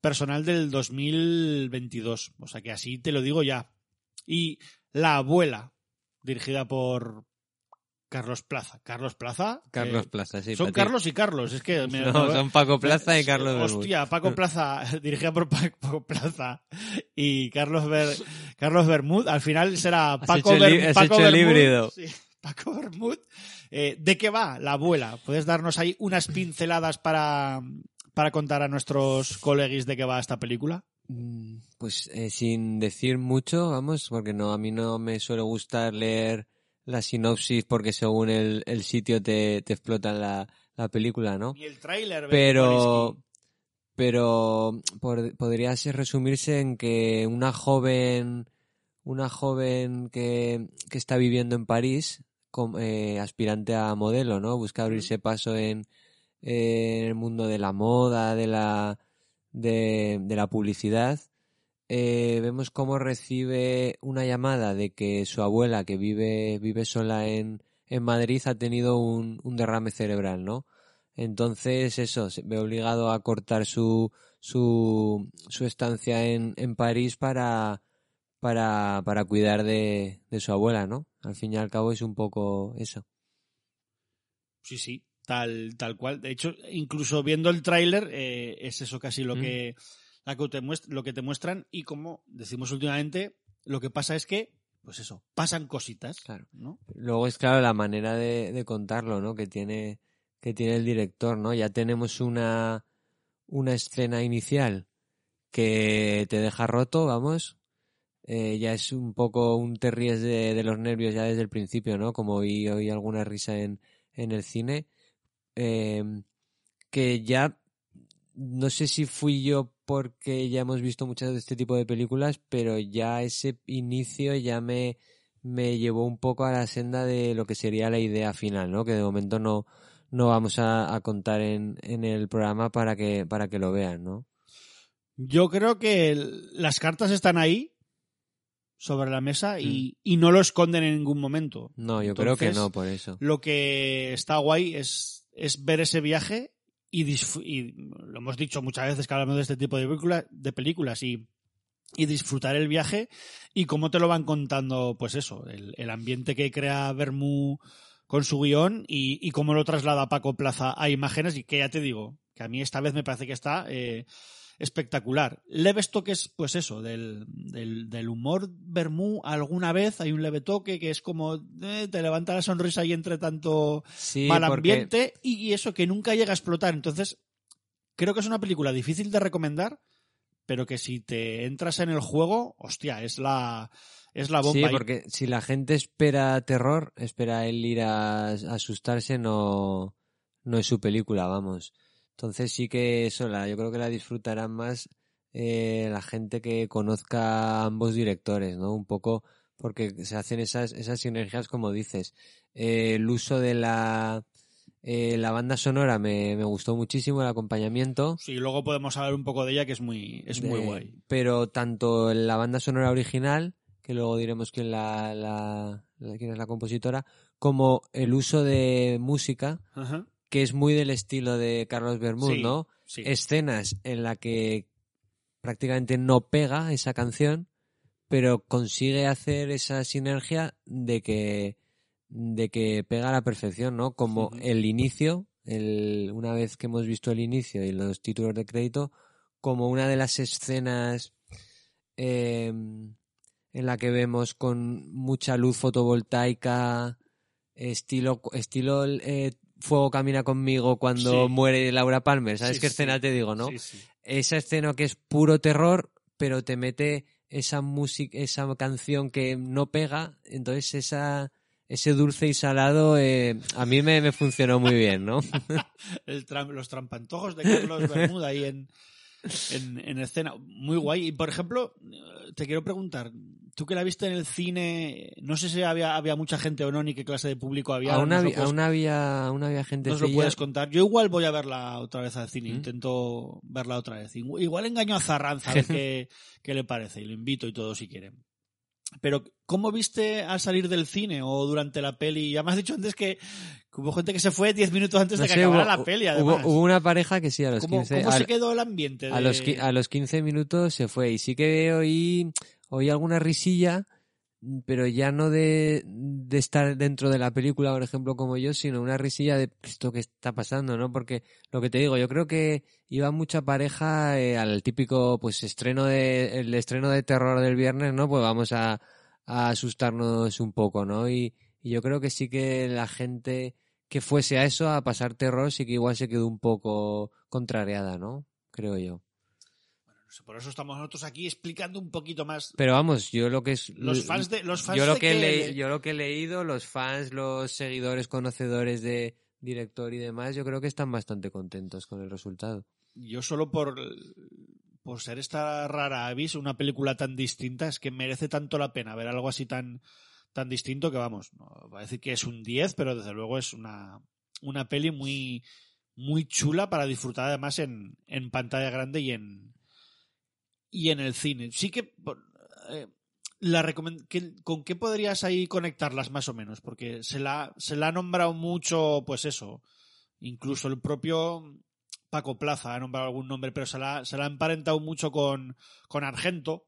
personal del 2022. O sea, que así te lo digo ya. Y La abuela, dirigida por Carlos Plaza. Carlos Plaza. Carlos eh, Plaza, sí. Son ti. Carlos y Carlos. Es que me- No, me- son Paco Plaza y Carlos Bermud. Hostia, Paco Plaza, dirigida por Paco Plaza y Carlos Ber- Carlos Bermud. Al final será Has Paco, hecho el Ber- hí- has Paco hecho el Bermud. híbrido. Sí, Paco Bermud. Eh, ¿De qué va la abuela? ¿Puedes darnos ahí unas pinceladas para, para contar a nuestros coleguis de qué va esta película? Mm, Pues eh, sin decir mucho, vamos, porque no, a mí no me suele gustar leer la sinopsis porque según el, el sitio te, te explotan la, la película, ¿no? Y el tráiler. Pero, pero por- podría ser resumirse en que una joven, una joven que, que está viviendo en París, com- eh, aspirante a modelo, ¿no? Busca abrirse paso en, en el mundo de la moda, de la, de, de la publicidad. Eh, vemos cómo recibe una llamada de que su abuela, que vive, vive sola en, en Madrid, ha tenido un, un derrame cerebral, ¿no? Entonces, eso, se ve obligado a cortar su, su, su estancia en, en París para, para, para cuidar de, de su abuela, ¿no? Al fin y al cabo es un poco eso. Sí, sí, tal, tal cual. De hecho, incluso viendo el tráiler, eh, es eso casi lo Mm. que, la que te muest- lo que te muestran y como decimos últimamente, lo que pasa es que, pues eso, pasan cositas. Claro. ¿no? Luego es claro la manera de, de contarlo, ¿no? Que tiene, que tiene el director, ¿no? Ya tenemos una, una escena inicial que te deja roto, vamos. Eh, ya es un poco un te ríes de, de los nervios ya desde el principio, ¿no? Como oí, oí alguna risa en, en el cine. Eh, que ya no sé si fui yo porque ya hemos visto muchas de este tipo de películas, pero ya ese inicio ya me, me llevó un poco a la senda de lo que sería la idea final, ¿no? Que de momento no, no vamos a, a contar en, en el programa para que, para que lo vean, ¿no? Yo creo que el- las cartas están ahí sobre la mesa y, y no lo esconden en ningún momento. No, yo creo que no, por eso. Lo que está guay es, es ver ese viaje y, y lo hemos dicho muchas veces que hablamos de este tipo de, de películas y, y disfrutar el viaje y cómo te lo van contando, pues eso, el, el ambiente que crea Bermú con su guion y, y cómo lo traslada Paco Plaza a imágenes y que ya te digo, que a mí esta vez me parece que está eh, espectacular. Leves toques, pues eso, del, del, del humor Bermú alguna vez hay un leve toque que es como eh, te levanta la sonrisa y entre tanto Sí, mal porque- ambiente y eso que nunca llega a explotar. Entonces, creo que es una película difícil de recomendar, pero que si te entras en el juego, hostia, es la, es la bomba. Sí, porque si la gente espera terror, espera él ir a, a asustarse, no, no es su película, vamos. Entonces sí que eso, la, yo creo que la disfrutarán más eh, la gente que conozca a ambos directores, ¿no? Un poco porque se hacen esas, esas sinergias como dices. Eh, el uso de la, eh, la banda sonora me, me gustó muchísimo, el acompañamiento. Sí, luego podemos hablar un poco de ella, que es muy, es muy guay. Pero tanto la banda sonora original, que luego diremos quién, la, la- la- quién es la compositora, como el uso de música, Ajá. Que es muy del estilo de Carlos Bermúdez, Sí, ¿no? sí. Escenas en la que prácticamente no pega esa canción, pero consigue hacer esa sinergia de que de que pega a la perfección, ¿no? Como el inicio, el, una vez que hemos visto el inicio y los títulos de crédito, como una de las escenas eh, en la que vemos con mucha luz fotovoltaica, estilo, estilo eh, Fuego camina conmigo cuando Sí. muere Laura Palmer, ¿sabes Sí, qué sí. escena te digo, no? Esa escena que es puro terror, pero te mete esa música, esa canción que no pega, entonces esa ese dulce y salado eh, a mí me, me funcionó muy bien, ¿no? El tram- los trampantojos de Carlos Bermuda ahí en, en, en escena. Muy guay. Y por ejemplo, eh, te quiero preguntar, tú que la viste en el cine, no sé si había, había mucha gente o no, ni qué clase de público había. aún, había, aún había, aún había gente nos lo puedes contar. Yo igual voy a verla otra vez al cine, ¿Mm? intento verla otra vez. Igu- Igual engaño a Zarranza a ver qué, qué le parece y lo invito y todo si quieren. Pero, ¿cómo viste al salir del cine o durante la peli? Ya me has dicho antes que, hubo gente que se fue 10 minutos antes No de que sé, acabara hubo- la peli, hubo, además. hubo una pareja que sí, a los ¿Cómo, 15... cómo a- se quedó el ambiente? A de- los, qui- a los 15 minutos se fue. Y sí que oí, oí alguna risilla, pero ya no de, estar dentro de la película, por ejemplo, como yo, sino una risilla de esto que está pasando, ¿no? Porque lo que te digo, yo creo que iba mucha pareja eh, al típico, pues, estreno de, el estreno de terror del viernes, ¿no? Pues vamos a, a asustarnos un poco, ¿no? Y, y yo creo que sí que la gente que fuese a eso, a pasar terror, sí que igual se quedó un poco contrariada, ¿no? Creo yo. Por eso estamos nosotros aquí explicando un poquito más. Pero vamos, yo lo que es Los fans de- los fans yo lo de que, he que- le- yo lo que he leído, los fans, los seguidores, conocedores de director y demás, yo creo que están bastante contentos con el resultado. Yo solo por, por ser esta rara avis, una película tan distinta, es que merece tanto la pena ver algo así tan, tan distinto que vamos, no va a decir que es un 10, pero desde luego es una, una peli muy, muy chula para disfrutar además en, en pantalla grande y en, y en el cine. Sí que, eh, la ¿qué- ¿con qué podrías ahí conectarlas más o menos? Porque se la, se la ha nombrado mucho, pues eso, incluso el propio Paco Plaza ha nombrado algún nombre, pero se la, se la ha emparentado mucho con, con Argento,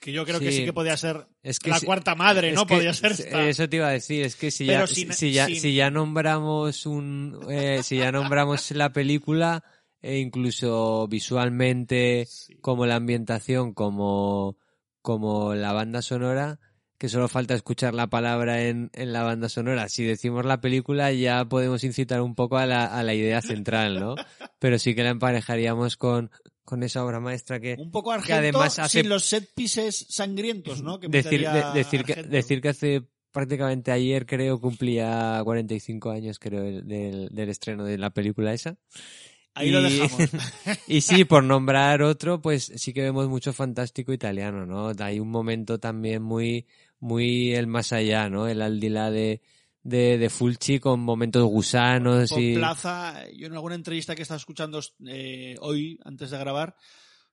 que yo creo que Sí. que podía ser Es que la si- cuarta madre, ¿no? que Podía ser esta. Eso te iba a decir, es que si ya, sin- si, ya, sin- si ya nombramos un, eh, si ya nombramos la película, e incluso visualmente, como la ambientación, como, como la banda sonora, que solo falta escuchar la palabra en, en la banda sonora. Si decimos la película ya podemos incitar un poco a la, a la idea central, ¿no? Pero sí que la emparejaríamos con, con esa obra maestra que, Un poco que Argento además hace sin los set pieces sangrientos, ¿no? Que decir, de- decir, que, decir que hace prácticamente ayer creo cumplía 45 años creo el- del, del estreno de la película esa Ahí lo Y- dejamos. y sí, por nombrar otro, pues sí que vemos mucho fantástico italiano, ¿no? Hay un momento también muy, muy el más allá, ¿no? El aldila de, de, de Fulci con momentos gusanos Por y... Plaza, yo en alguna entrevista que estaba escuchando eh, hoy, antes de grabar,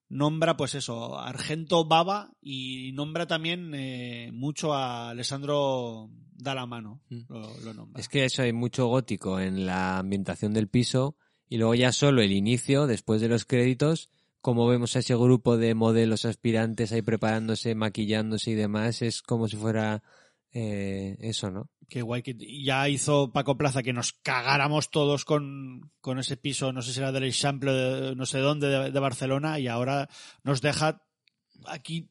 nombra, pues eso, Argento Baba y nombra también eh, mucho a Alessandro Dalamano. Lo, lo nombra. Mm. Es que eso hay mucho gótico en la ambientación del piso y luego ya solo el inicio, después de los créditos, como vemos a ese grupo de modelos aspirantes ahí preparándose, maquillándose y demás, es como si fuera eh, eso, ¿no? Qué guay que ya hizo Paco Plaza que nos cagáramos todos con, con ese piso, no sé si era del Eixample, no sé dónde, de, Barcelona, y ahora nos deja aquí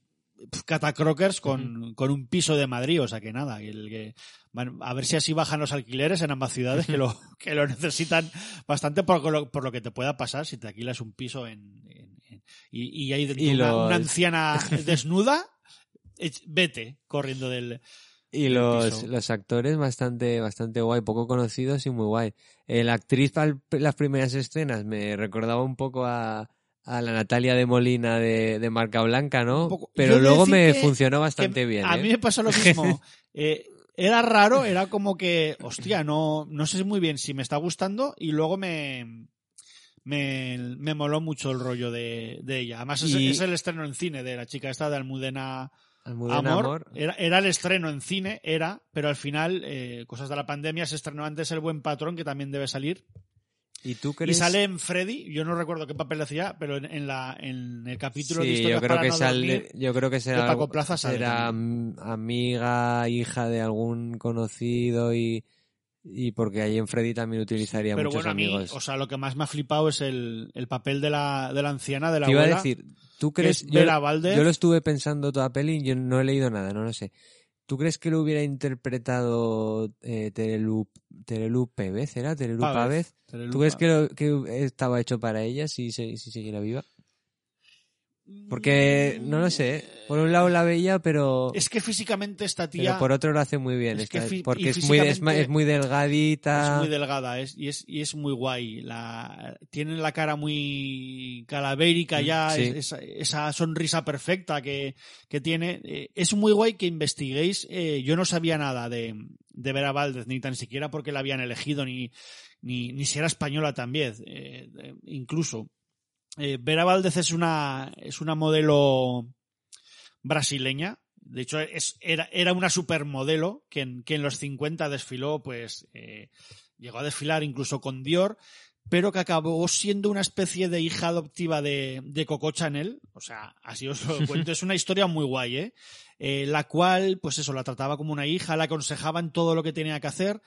catacrockers con, con un piso de Madrid, o sea que nada, y el que, bueno, a ver si así bajan los alquileres en ambas ciudades que lo, que lo necesitan bastante por lo, por lo que te pueda pasar si te alquilas un piso en, en- en- y, y hay Y una, los- una anciana desnuda, vete corriendo del, Y del los, piso. los actores bastante, bastante guay, poco conocidos y muy guay. Eh, la actriz para las primeras escenas me recordaba un poco a, a la Natalia de Molina de, de Marca Blanca, ¿no? poco. Pero luego me funcionó bastante bien. A ¿eh? mí me pasó lo mismo. Eh, era raro, era como que, hostia, no, no sé muy bien si me está gustando y luego me, me, me moló mucho el rollo de, de ella. Además, es, el estreno en cine de la chica esta de Almudena, Almudena Amor. Amor. Era, era el estreno en cine, era, pero al final, eh, cosas de la pandemia, se estrenó antes El Buen Patrón, que también debe salir. ¿Y tú Y crees? sale en Freddy, yo no recuerdo qué papel hacía, pero en, en la, en el capítulo de Sí, historias yo creo para que no sale, dormir, yo creo que será, Paco Plaza sale será amiga, hija de algún conocido y, y porque ahí en Freddy también utilizaría Pero muchos bueno, a mí, amigos. o sea, lo que más me ha flipado es el, el papel de la, de la anciana, de la Te iba a decir, ¿tú crees? yo lo estuve pensando toda peli y yo no he leído nada, no lo sé. ¿Tú crees que lo hubiera interpretado eh, Terelu, Terelu Pérez? ¿Era Terelu Pávez. ¿Tú crees que, lo- que estaba hecho para ella si, se- si siguiera viva? Porque, no lo sé, por un lado la veía, pero... Es que físicamente esta tía Pero por otro lo hace muy bien, es que porque es muy, es, ma- físicamente es muy delgadita. es muy delgada es, y, es, y es muy guay. La, tiene la cara muy calavérica Mm, ya, sí. es- esa, sonrisa perfecta que, que tiene. Eh, es muy guay que investiguéis. eh, yo no sabía nada de, de Vera Valdez, ni tan siquiera porque la habían elegido, ni, ni, ni si era española también, eh, incluso. Eh, Vera Valdez es una, es una modelo brasileña. De hecho, es, era, era una supermodelo que en, que en los 50 desfiló, pues eh, llegó a desfilar incluso con Dior, pero que acabó siendo una especie de hija adoptiva de, de Coco Chanel. O sea, así os lo cuento. Es una historia muy guay, ¿eh? Eh, La cual, pues eso, la trataba como una hija, la aconsejaba en todo lo que tenía que hacer.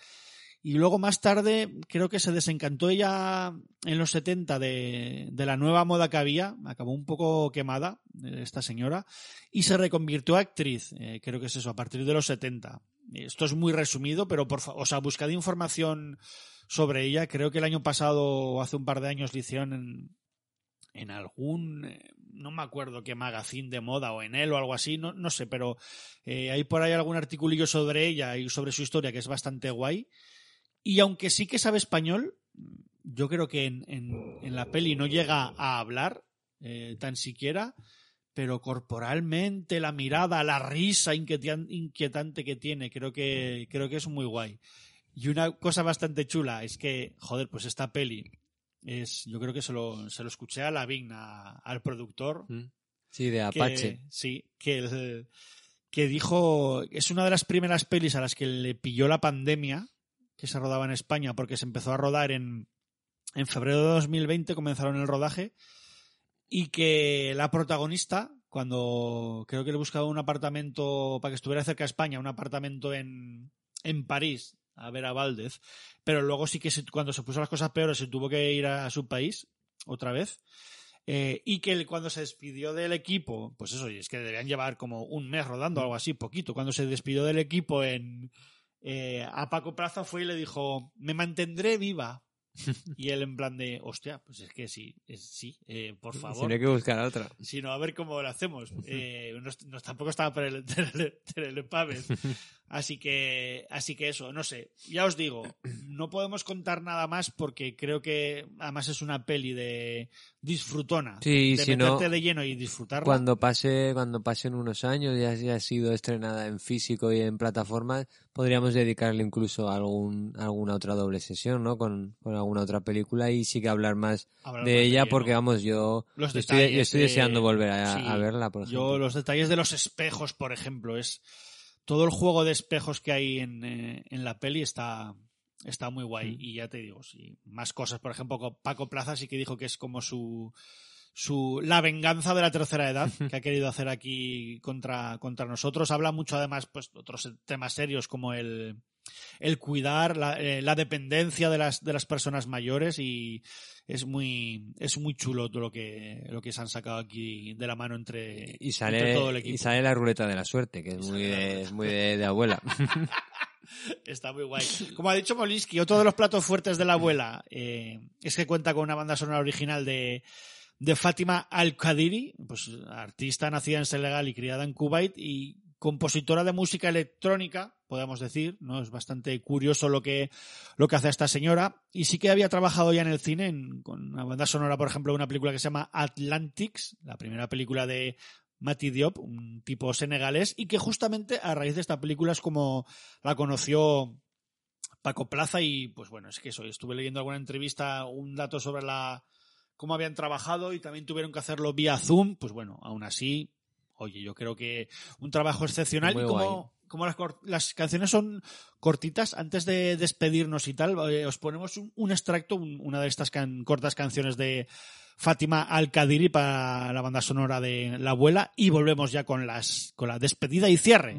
Y luego más tarde creo que se desencantó ella en los 70 de, de la nueva moda que había, acabó un poco quemada eh, esta señora, y se reconvirtió a actriz, eh, creo que es eso, a partir de los 70. Esto es muy resumido, pero por o sea, buscad información sobre ella. Creo que el año pasado o hace un par de años le hicieron en, en algún, eh, no me acuerdo qué magazine de moda o en él o algo así, no, no sé, pero eh, hay por ahí algún articulillo sobre ella y sobre su historia que es bastante guay. Y aunque sí que sabe español, yo creo que en, en- en la peli no llega a hablar eh, tan siquiera, pero corporalmente, la mirada, la risa inquietante que tiene, creo que, creo que es muy guay. Y una cosa bastante chula es que, joder, pues esta peli es, yo creo que se lo, se lo escuché a la Vigna, al productor, Sí, de que- Apache. sí, que, que dijo, es una de las primeras pelis a las que le pilló la pandemia, que se rodaba en España, porque se empezó a rodar en, en febrero de 2020, comenzaron el rodaje, y que la protagonista, cuando creo que le buscaba un apartamento para que estuviera cerca de España, un apartamento en, en París, a ver a Valdez, pero luego sí que se- cuando se puso las cosas peores se tuvo que ir a su país otra vez. Eh, y que cuando se despidió del equipo, pues eso, es que debían llevar como un mes rodando, algo así, poquito. Cuando se despidió del equipo en eh, a Paco Plaza fue y le dijo, me mantendré viva. y él en plan de, hostia, pues es que sí, es- sí, eh, por favor. Si no hay que buscar a otra. Si no, a ver cómo lo hacemos. Eh, no, no- tampoco estaba por el, Terele Pávez. Así que, así que eso, no sé. Ya os digo, no podemos contar nada más porque creo que además es una peli de disfrutona. Sí, de si no, meterte de lleno y disfrutarla. Cuando pase, cuando pasen unos años, ya haya sido estrenada en físico y en plataformas, podríamos dedicarle incluso a algún, alguna otra doble sesión, ¿no? Con, con alguna otra película y sí que hablar más Hablar de más ella porque ¿no? vamos, yo, Los estoy, detalles yo estoy de- deseando volver a, sí. a verla, por ejemplo. Yo, los detalles de los espejos, por ejemplo, es todo el juego de espejos que hay en, eh, en la peli está, está muy guay. Mm. Y ya te digo, sí, más cosas. Por ejemplo, con Paco Plaza sí que dijo que es como su, su la venganza de la tercera edad que ha querido hacer aquí contra, contra nosotros. Habla mucho además pues otros temas serios como el, el cuidar, la, eh, la dependencia de las, de las personas mayores y es muy, es muy chulo todo lo que, lo que se han sacado aquí de la mano entre, y entre sale, todo el equipo. y sale la ruleta de la suerte, que es muy de, es muy de, de abuela. Está muy guay. Como ha dicho Molinsky, otro de los platos fuertes de la abuela eh, es que cuenta con una banda sonora original de, de Fátima Al-Qadiri, pues artista nacida en Senegal y criada en Kuwait y compositora de música electrónica, podemos decir, ¿no? Es bastante curioso lo que, lo que hace esta señora. Y sí que había trabajado ya en el cine en- con una banda sonora, por ejemplo, de una película que se llama Atlantics, la primera película de Mati Diop, un tipo senegalés, y que justamente a raíz de esta película es como la conoció Paco Plaza y pues bueno, es que eso, estuve leyendo alguna entrevista, un dato sobre la cómo habían trabajado y también tuvieron que hacerlo vía Zoom, pues bueno, aún así, oye, yo creo que un trabajo excepcional Muy y como, como las, las canciones son cortitas, antes de despedirnos y tal, eh, os ponemos un, un extracto, un- una de estas can- cortas canciones de Fátima Al-Qadiri para la banda sonora de La Abuela y volvemos ya con las con la despedida y cierre.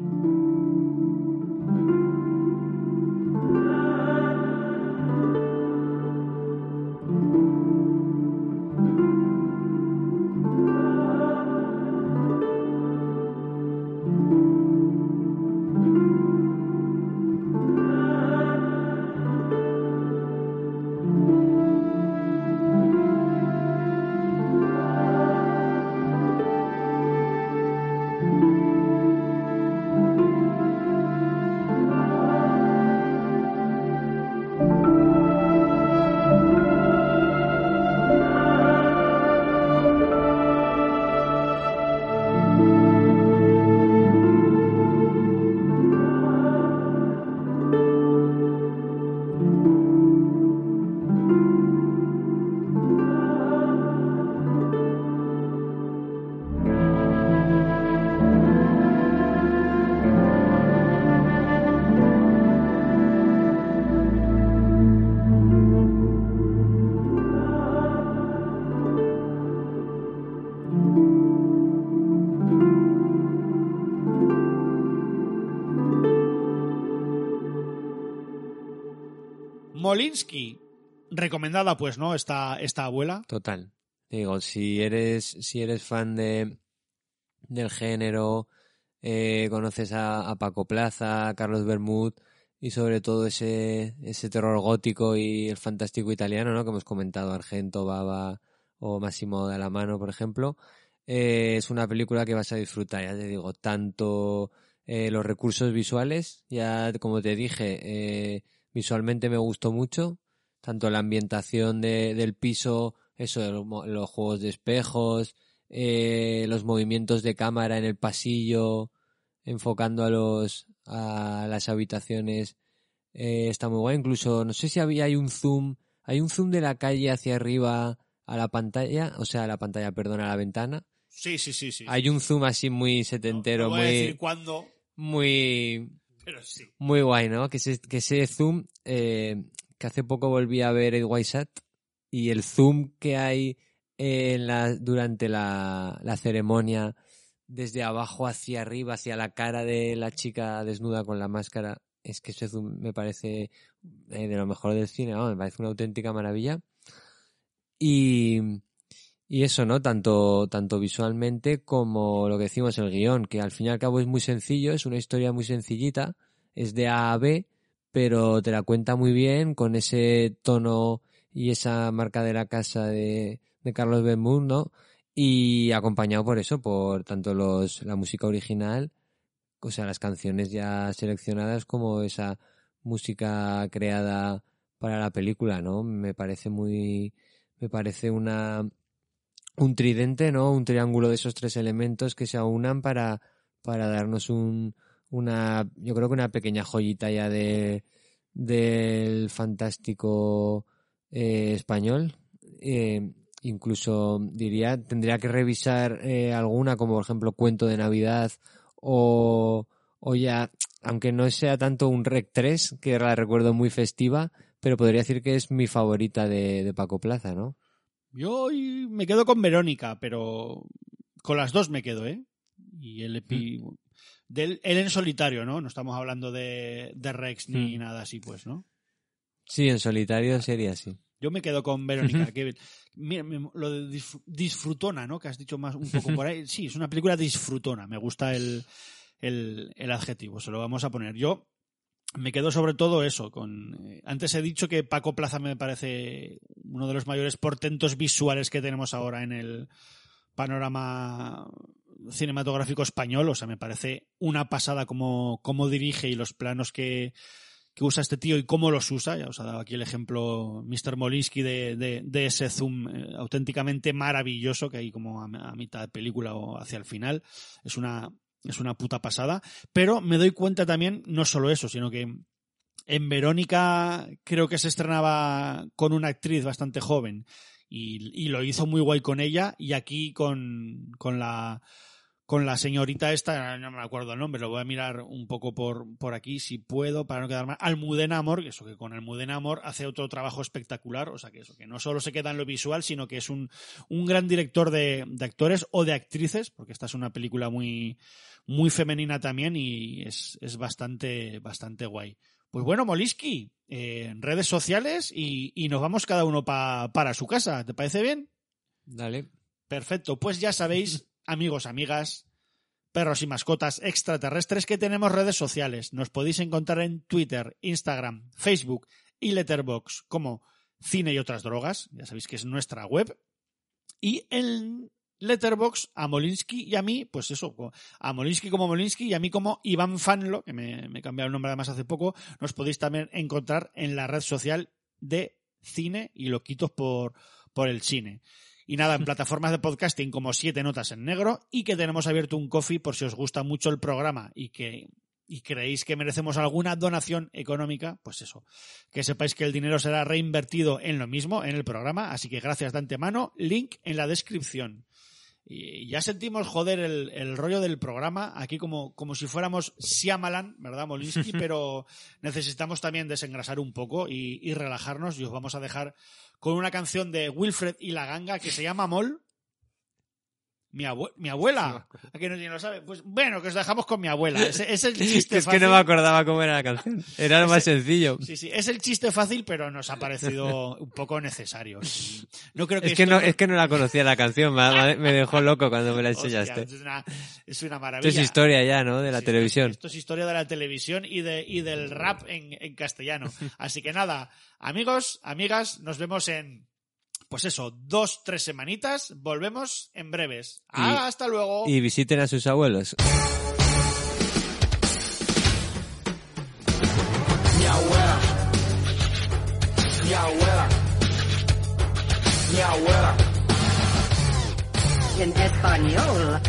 Recomendada pues, ¿no? Esta, esta abuela. Total. Digo, si eres, si eres fan de del género, eh, conoces a, Paco Plaza, Carlos Bermud y sobre todo ese, ese terror gótico y el fantástico italiano, ¿no? Que hemos comentado, Argento, Baba o Massimo de la mano, por ejemplo. Eh, es una película que vas a disfrutar, ya te digo, tanto eh, los recursos visuales, ya como te dije, visualmente me gustó mucho, tanto la ambientación de, del piso, eso, los, juegos de espejos, eh, los movimientos de cámara en el pasillo, enfocando a los a las habitaciones, eh, está muy guay. Incluso, no sé si había hay un zoom, hay un zoom de la calle hacia arriba a la pantalla, o sea, a la pantalla, perdón, a la ventana. Sí, sí, sí, sí. Hay un zoom así muy setentero, No voy a muy, decir cuándo, muy, muy guay, ¿no? Que ese, que zoom, eh, que hace poco volví a ver el Sat y el zoom que hay en la, durante la, la ceremonia, desde abajo hacia arriba, hacia la cara de la chica desnuda con la máscara, es que ese zoom me parece eh, de lo mejor del cine, ¿no? me parece una auténtica maravilla. Y, y eso, ¿no? Tanto, tanto visualmente como lo que decimos, el guion, que al fin y al cabo es muy sencillo, es una historia muy sencillita, es de A a B, pero te la cuenta muy bien con ese tono y esa marca de la casa de, de Carlos Benmur, ¿no? Y acompañado por eso, por tanto los, la música original o sea, las canciones ya seleccionadas como esa música creada para la película, ¿no? Me parece muy, me parece una, un tridente, ¿no? Un triángulo de esos tres elementos que se aunan para, para darnos un, una, yo creo que una pequeña joyita ya de, del fantástico eh, español. Eh, incluso diría, tendría que revisar eh, alguna, como por ejemplo Cuento de Navidad o, o ya, aunque no sea tanto un Rec 3, que la recuerdo muy festiva, pero podría decir que es mi favorita de, de Paco Plaza, ¿no? Yo hoy me quedo con Verónica, pero con las dos me quedo, ¿eh? Y el epi... Del, él en solitario, ¿no? No estamos hablando de, de Rex ni Mm. nada así, pues, ¿no? Sí, en solitario sería así. Yo me quedo con Verónica, que mira, lo de disfr- disfrutona, ¿no? Que has dicho más un poco por ahí. Sí, es una película disfrutona. Me gusta el, el, el adjetivo, se lo vamos a poner. Yo me quedo sobre todo eso. Con eh, antes he dicho que Paco Plaza me parece uno de los mayores portentos visuales que tenemos ahora en el panorama cinematográfico español. O sea, me parece una pasada cómo, dirige y los planos que, que usa este tío y cómo los usa. Ya os ha dado aquí el ejemplo Mr. Molinsky de, de, ese zoom eh, auténticamente maravilloso que hay como a mitad de película o hacia el final. Es una, es una puta pasada. Pero me doy cuenta también, no solo eso, sino que en Verónica creo que se estrenaba con una actriz bastante joven y, y lo hizo muy guay con ella y aquí con, con la con la señorita esta, no me acuerdo el nombre, lo voy a mirar un poco por, por aquí si puedo para no quedar mal. Almudena Amor, que eso que con Almudena Amor hace otro trabajo espectacular, o sea que eso, que no solo se queda en lo visual, sino que es un, un gran director de, de actores o de actrices, porque esta es una película muy, muy femenina también y es, es bastante, bastante guay. Pues bueno, Moliski, eh, en redes sociales y, y nos vamos cada uno pa- para su casa. ¿Te parece bien? Dale. Perfecto, pues ya sabéis, amigos, amigas, perros y mascotas extraterrestres, que tenemos redes sociales. Nos podéis encontrar en Twitter, Instagram, Facebook y Letterbox como Cine y otras drogas. Ya sabéis que es nuestra web. Y en Letterbox a Molinsky y a mí, pues eso, a Molinsky como Molinsky y a mí como Iván Fanlo, que me, me he cambiado el nombre además hace poco, nos podéis también encontrar en la red social de cine y loquitos por, por el cine. Y nada, en plataformas de podcasting como Siete Notas en Negro y que tenemos abierto un coffee por si os gusta mucho el programa y que y creéis que merecemos alguna donación económica, pues eso, que sepáis que el dinero será reinvertido en lo mismo, en el programa, así que gracias de antemano, link en la descripción. Y ya sentimos joder el, el rollo del programa, aquí como, como si fuéramos Siamalan, ¿verdad, Molinsky? Pero necesitamos también desengrasar un poco y, y relajarnos y os vamos a dejar con una canción de Wilfred y la ganga que se llama Mol. Mi, abue- mi abuela, ¿a que no lo sabe? Pues bueno, que os dejamos con mi abuela. Ese es el chiste es que no me acordaba cómo era la canción. Era lo más sencillo. Sí, sí, es el chiste fácil, pero nos ha parecido un poco necesario. No creo que Es que, esto no, es que no la conocía la canción, me, dejó loco cuando me la enseñaste. es, una, es una Esto maravilla. es historia ya, ¿no? De la televisión. Esto es historia de la televisión y, de, y del rap en, en castellano. Así que nada, amigos, amigas, nos vemos en, pues eso, dos, tres semanitas. Volvemos en breves. Y- Hasta luego. Y visiten a sus abuelos. Mi abuela, mi abuela, mi abuela. En español.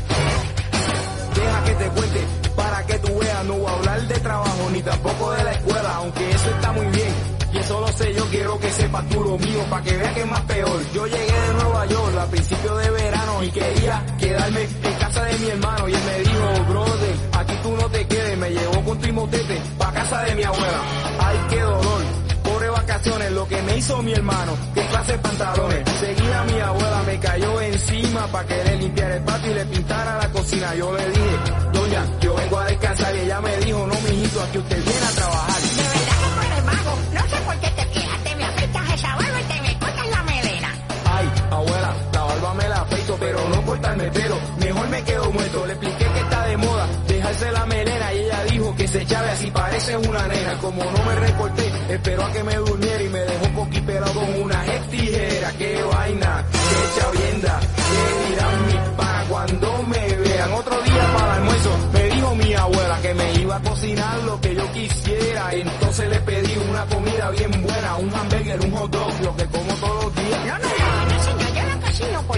Deja que te cuente para que tú veas. No voy a hablar de trabajo ni tampoco de la escuela, aunque eso está muy bien. Y eso lo sé, yo quiero que sepas tú lo mío, para que veas que es más peor. Yo llegué de Nueva York a principios de verano y quería quedarme en casa de mi hermano. Y él me dijo, brother, aquí tú no te quedes. Me llevó con tu motete pa' casa de mi abuela. Ay, qué dolor. Pobre vacaciones, lo que me hizo mi hermano, qué clase de pantalones. Seguida mi abuela me cayó encima pa' que le limpiara el patio y le pintara la cocina. Yo le dije, doña, yo vengo a descansar y ella me dijo, no mijito, aquí usted viene a trabajar. pero no cortarme el mejor me quedo muerto. Le expliqué que está de moda dejarse la melena y ella dijo que se echaba así parece una nena. Como no me recorté, esperó a que me durmiera y me dejó coquipelado con una tijera. Qué vaina, qué chavienda, qué dirán mis pa cuando me vean. Otro día para el almuerzo me dijo mi abuela que me iba a cocinar lo que yo quisiera. Entonces le pedí una comida bien buena, un hamburger, un hot dog, lo que como todos los días. No, no, no, no, señor, yo no cocino por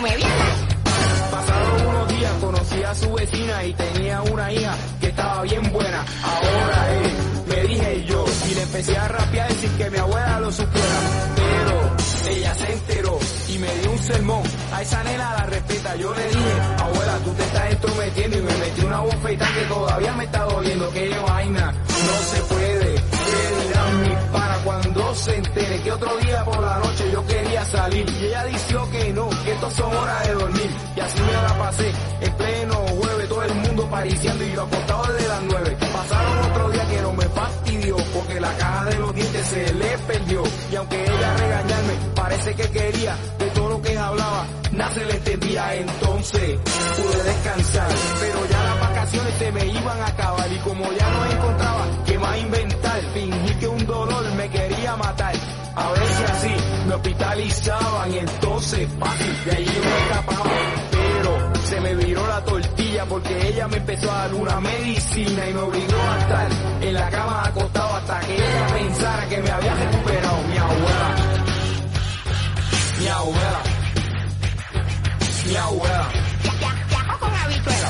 no unos días, conocí a su vecina y tenía una hija que estaba bien buena. Ahora es, me dije yo, y le empecé a rapear sin que mi abuela lo supiera. Pero ella se enteró y me dio un sermón. A esa nena la respeta, yo le dije, abuela, tú te estás entrometiendo y me metí una bofeta que todavía me está doliendo. Que vaina, no se puede se entere que otro día por la noche yo quería salir? Y ella dijo que no, que esto son horas de dormir. Y así me la pasé en pleno jueves, todo el mundo pariciando y yo acostado desde las nueve. Pasaron otro día que no me fastidió porque la caja de los dientes se le perdió. Y aunque ella regañarme, parece que quería de todo lo que hablaba, nada se le entendía. Entonces pude descansar, pero ya las vacaciones se me iban a acabar y como ya no encontraba que más inventar, fingí que un dolor me quería matar. A ver si así me hospitalizaban y entonces fácil de allí me escapaba. Pero se me viró la tortilla porque ella me empezó a dar una medicina y me obligó a estar en la cama acostado hasta que ella pensara que me había recuperado mi abuela. Mi abuela. Mi abuela.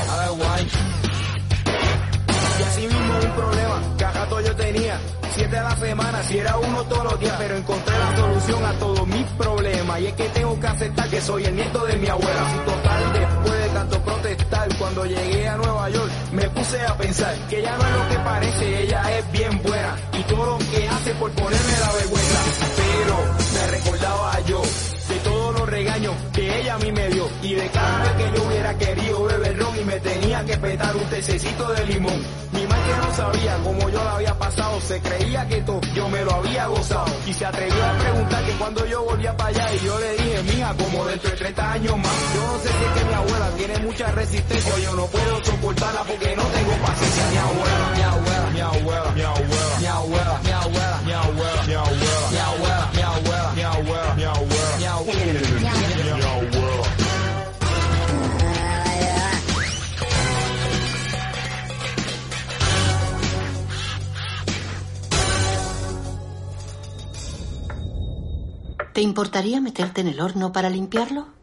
A ver, guay. Y así mismo un problema que a rato yo tenía. Siete a la semana, si era uno todos los días, pero encontré la solución a todos mis problemas. Y es que tengo que aceptar que soy el nieto de mi abuela. Total, después de tanto protestar, cuando llegué a Nueva York, me puse a pensar que ella no es lo que parece, ella es bien buena. Y todo lo que hace por ponerme la vergüenza. Pero me recordaba yo de todos los regaños y de cada vez que yo hubiera querido beber ron y me tenía que petar un tececito de limón. Mi madre no sabía cómo yo la había pasado, se creía que todo yo me lo había gozado. Y se atrevió a preguntar que cuando yo volvía para allá y yo le dije, mija, como dentro de 30 años más. Yo no sé si es que mi abuela tiene mucha resistencia, yo no puedo soportarla porque no tengo paciencia. Mi abuela, mi abuela, mi abuela, mi abuela, mi abuela, mi abuela, mi abuela. Mi abuela. ¿Te importaría meterte en el horno para limpiarlo?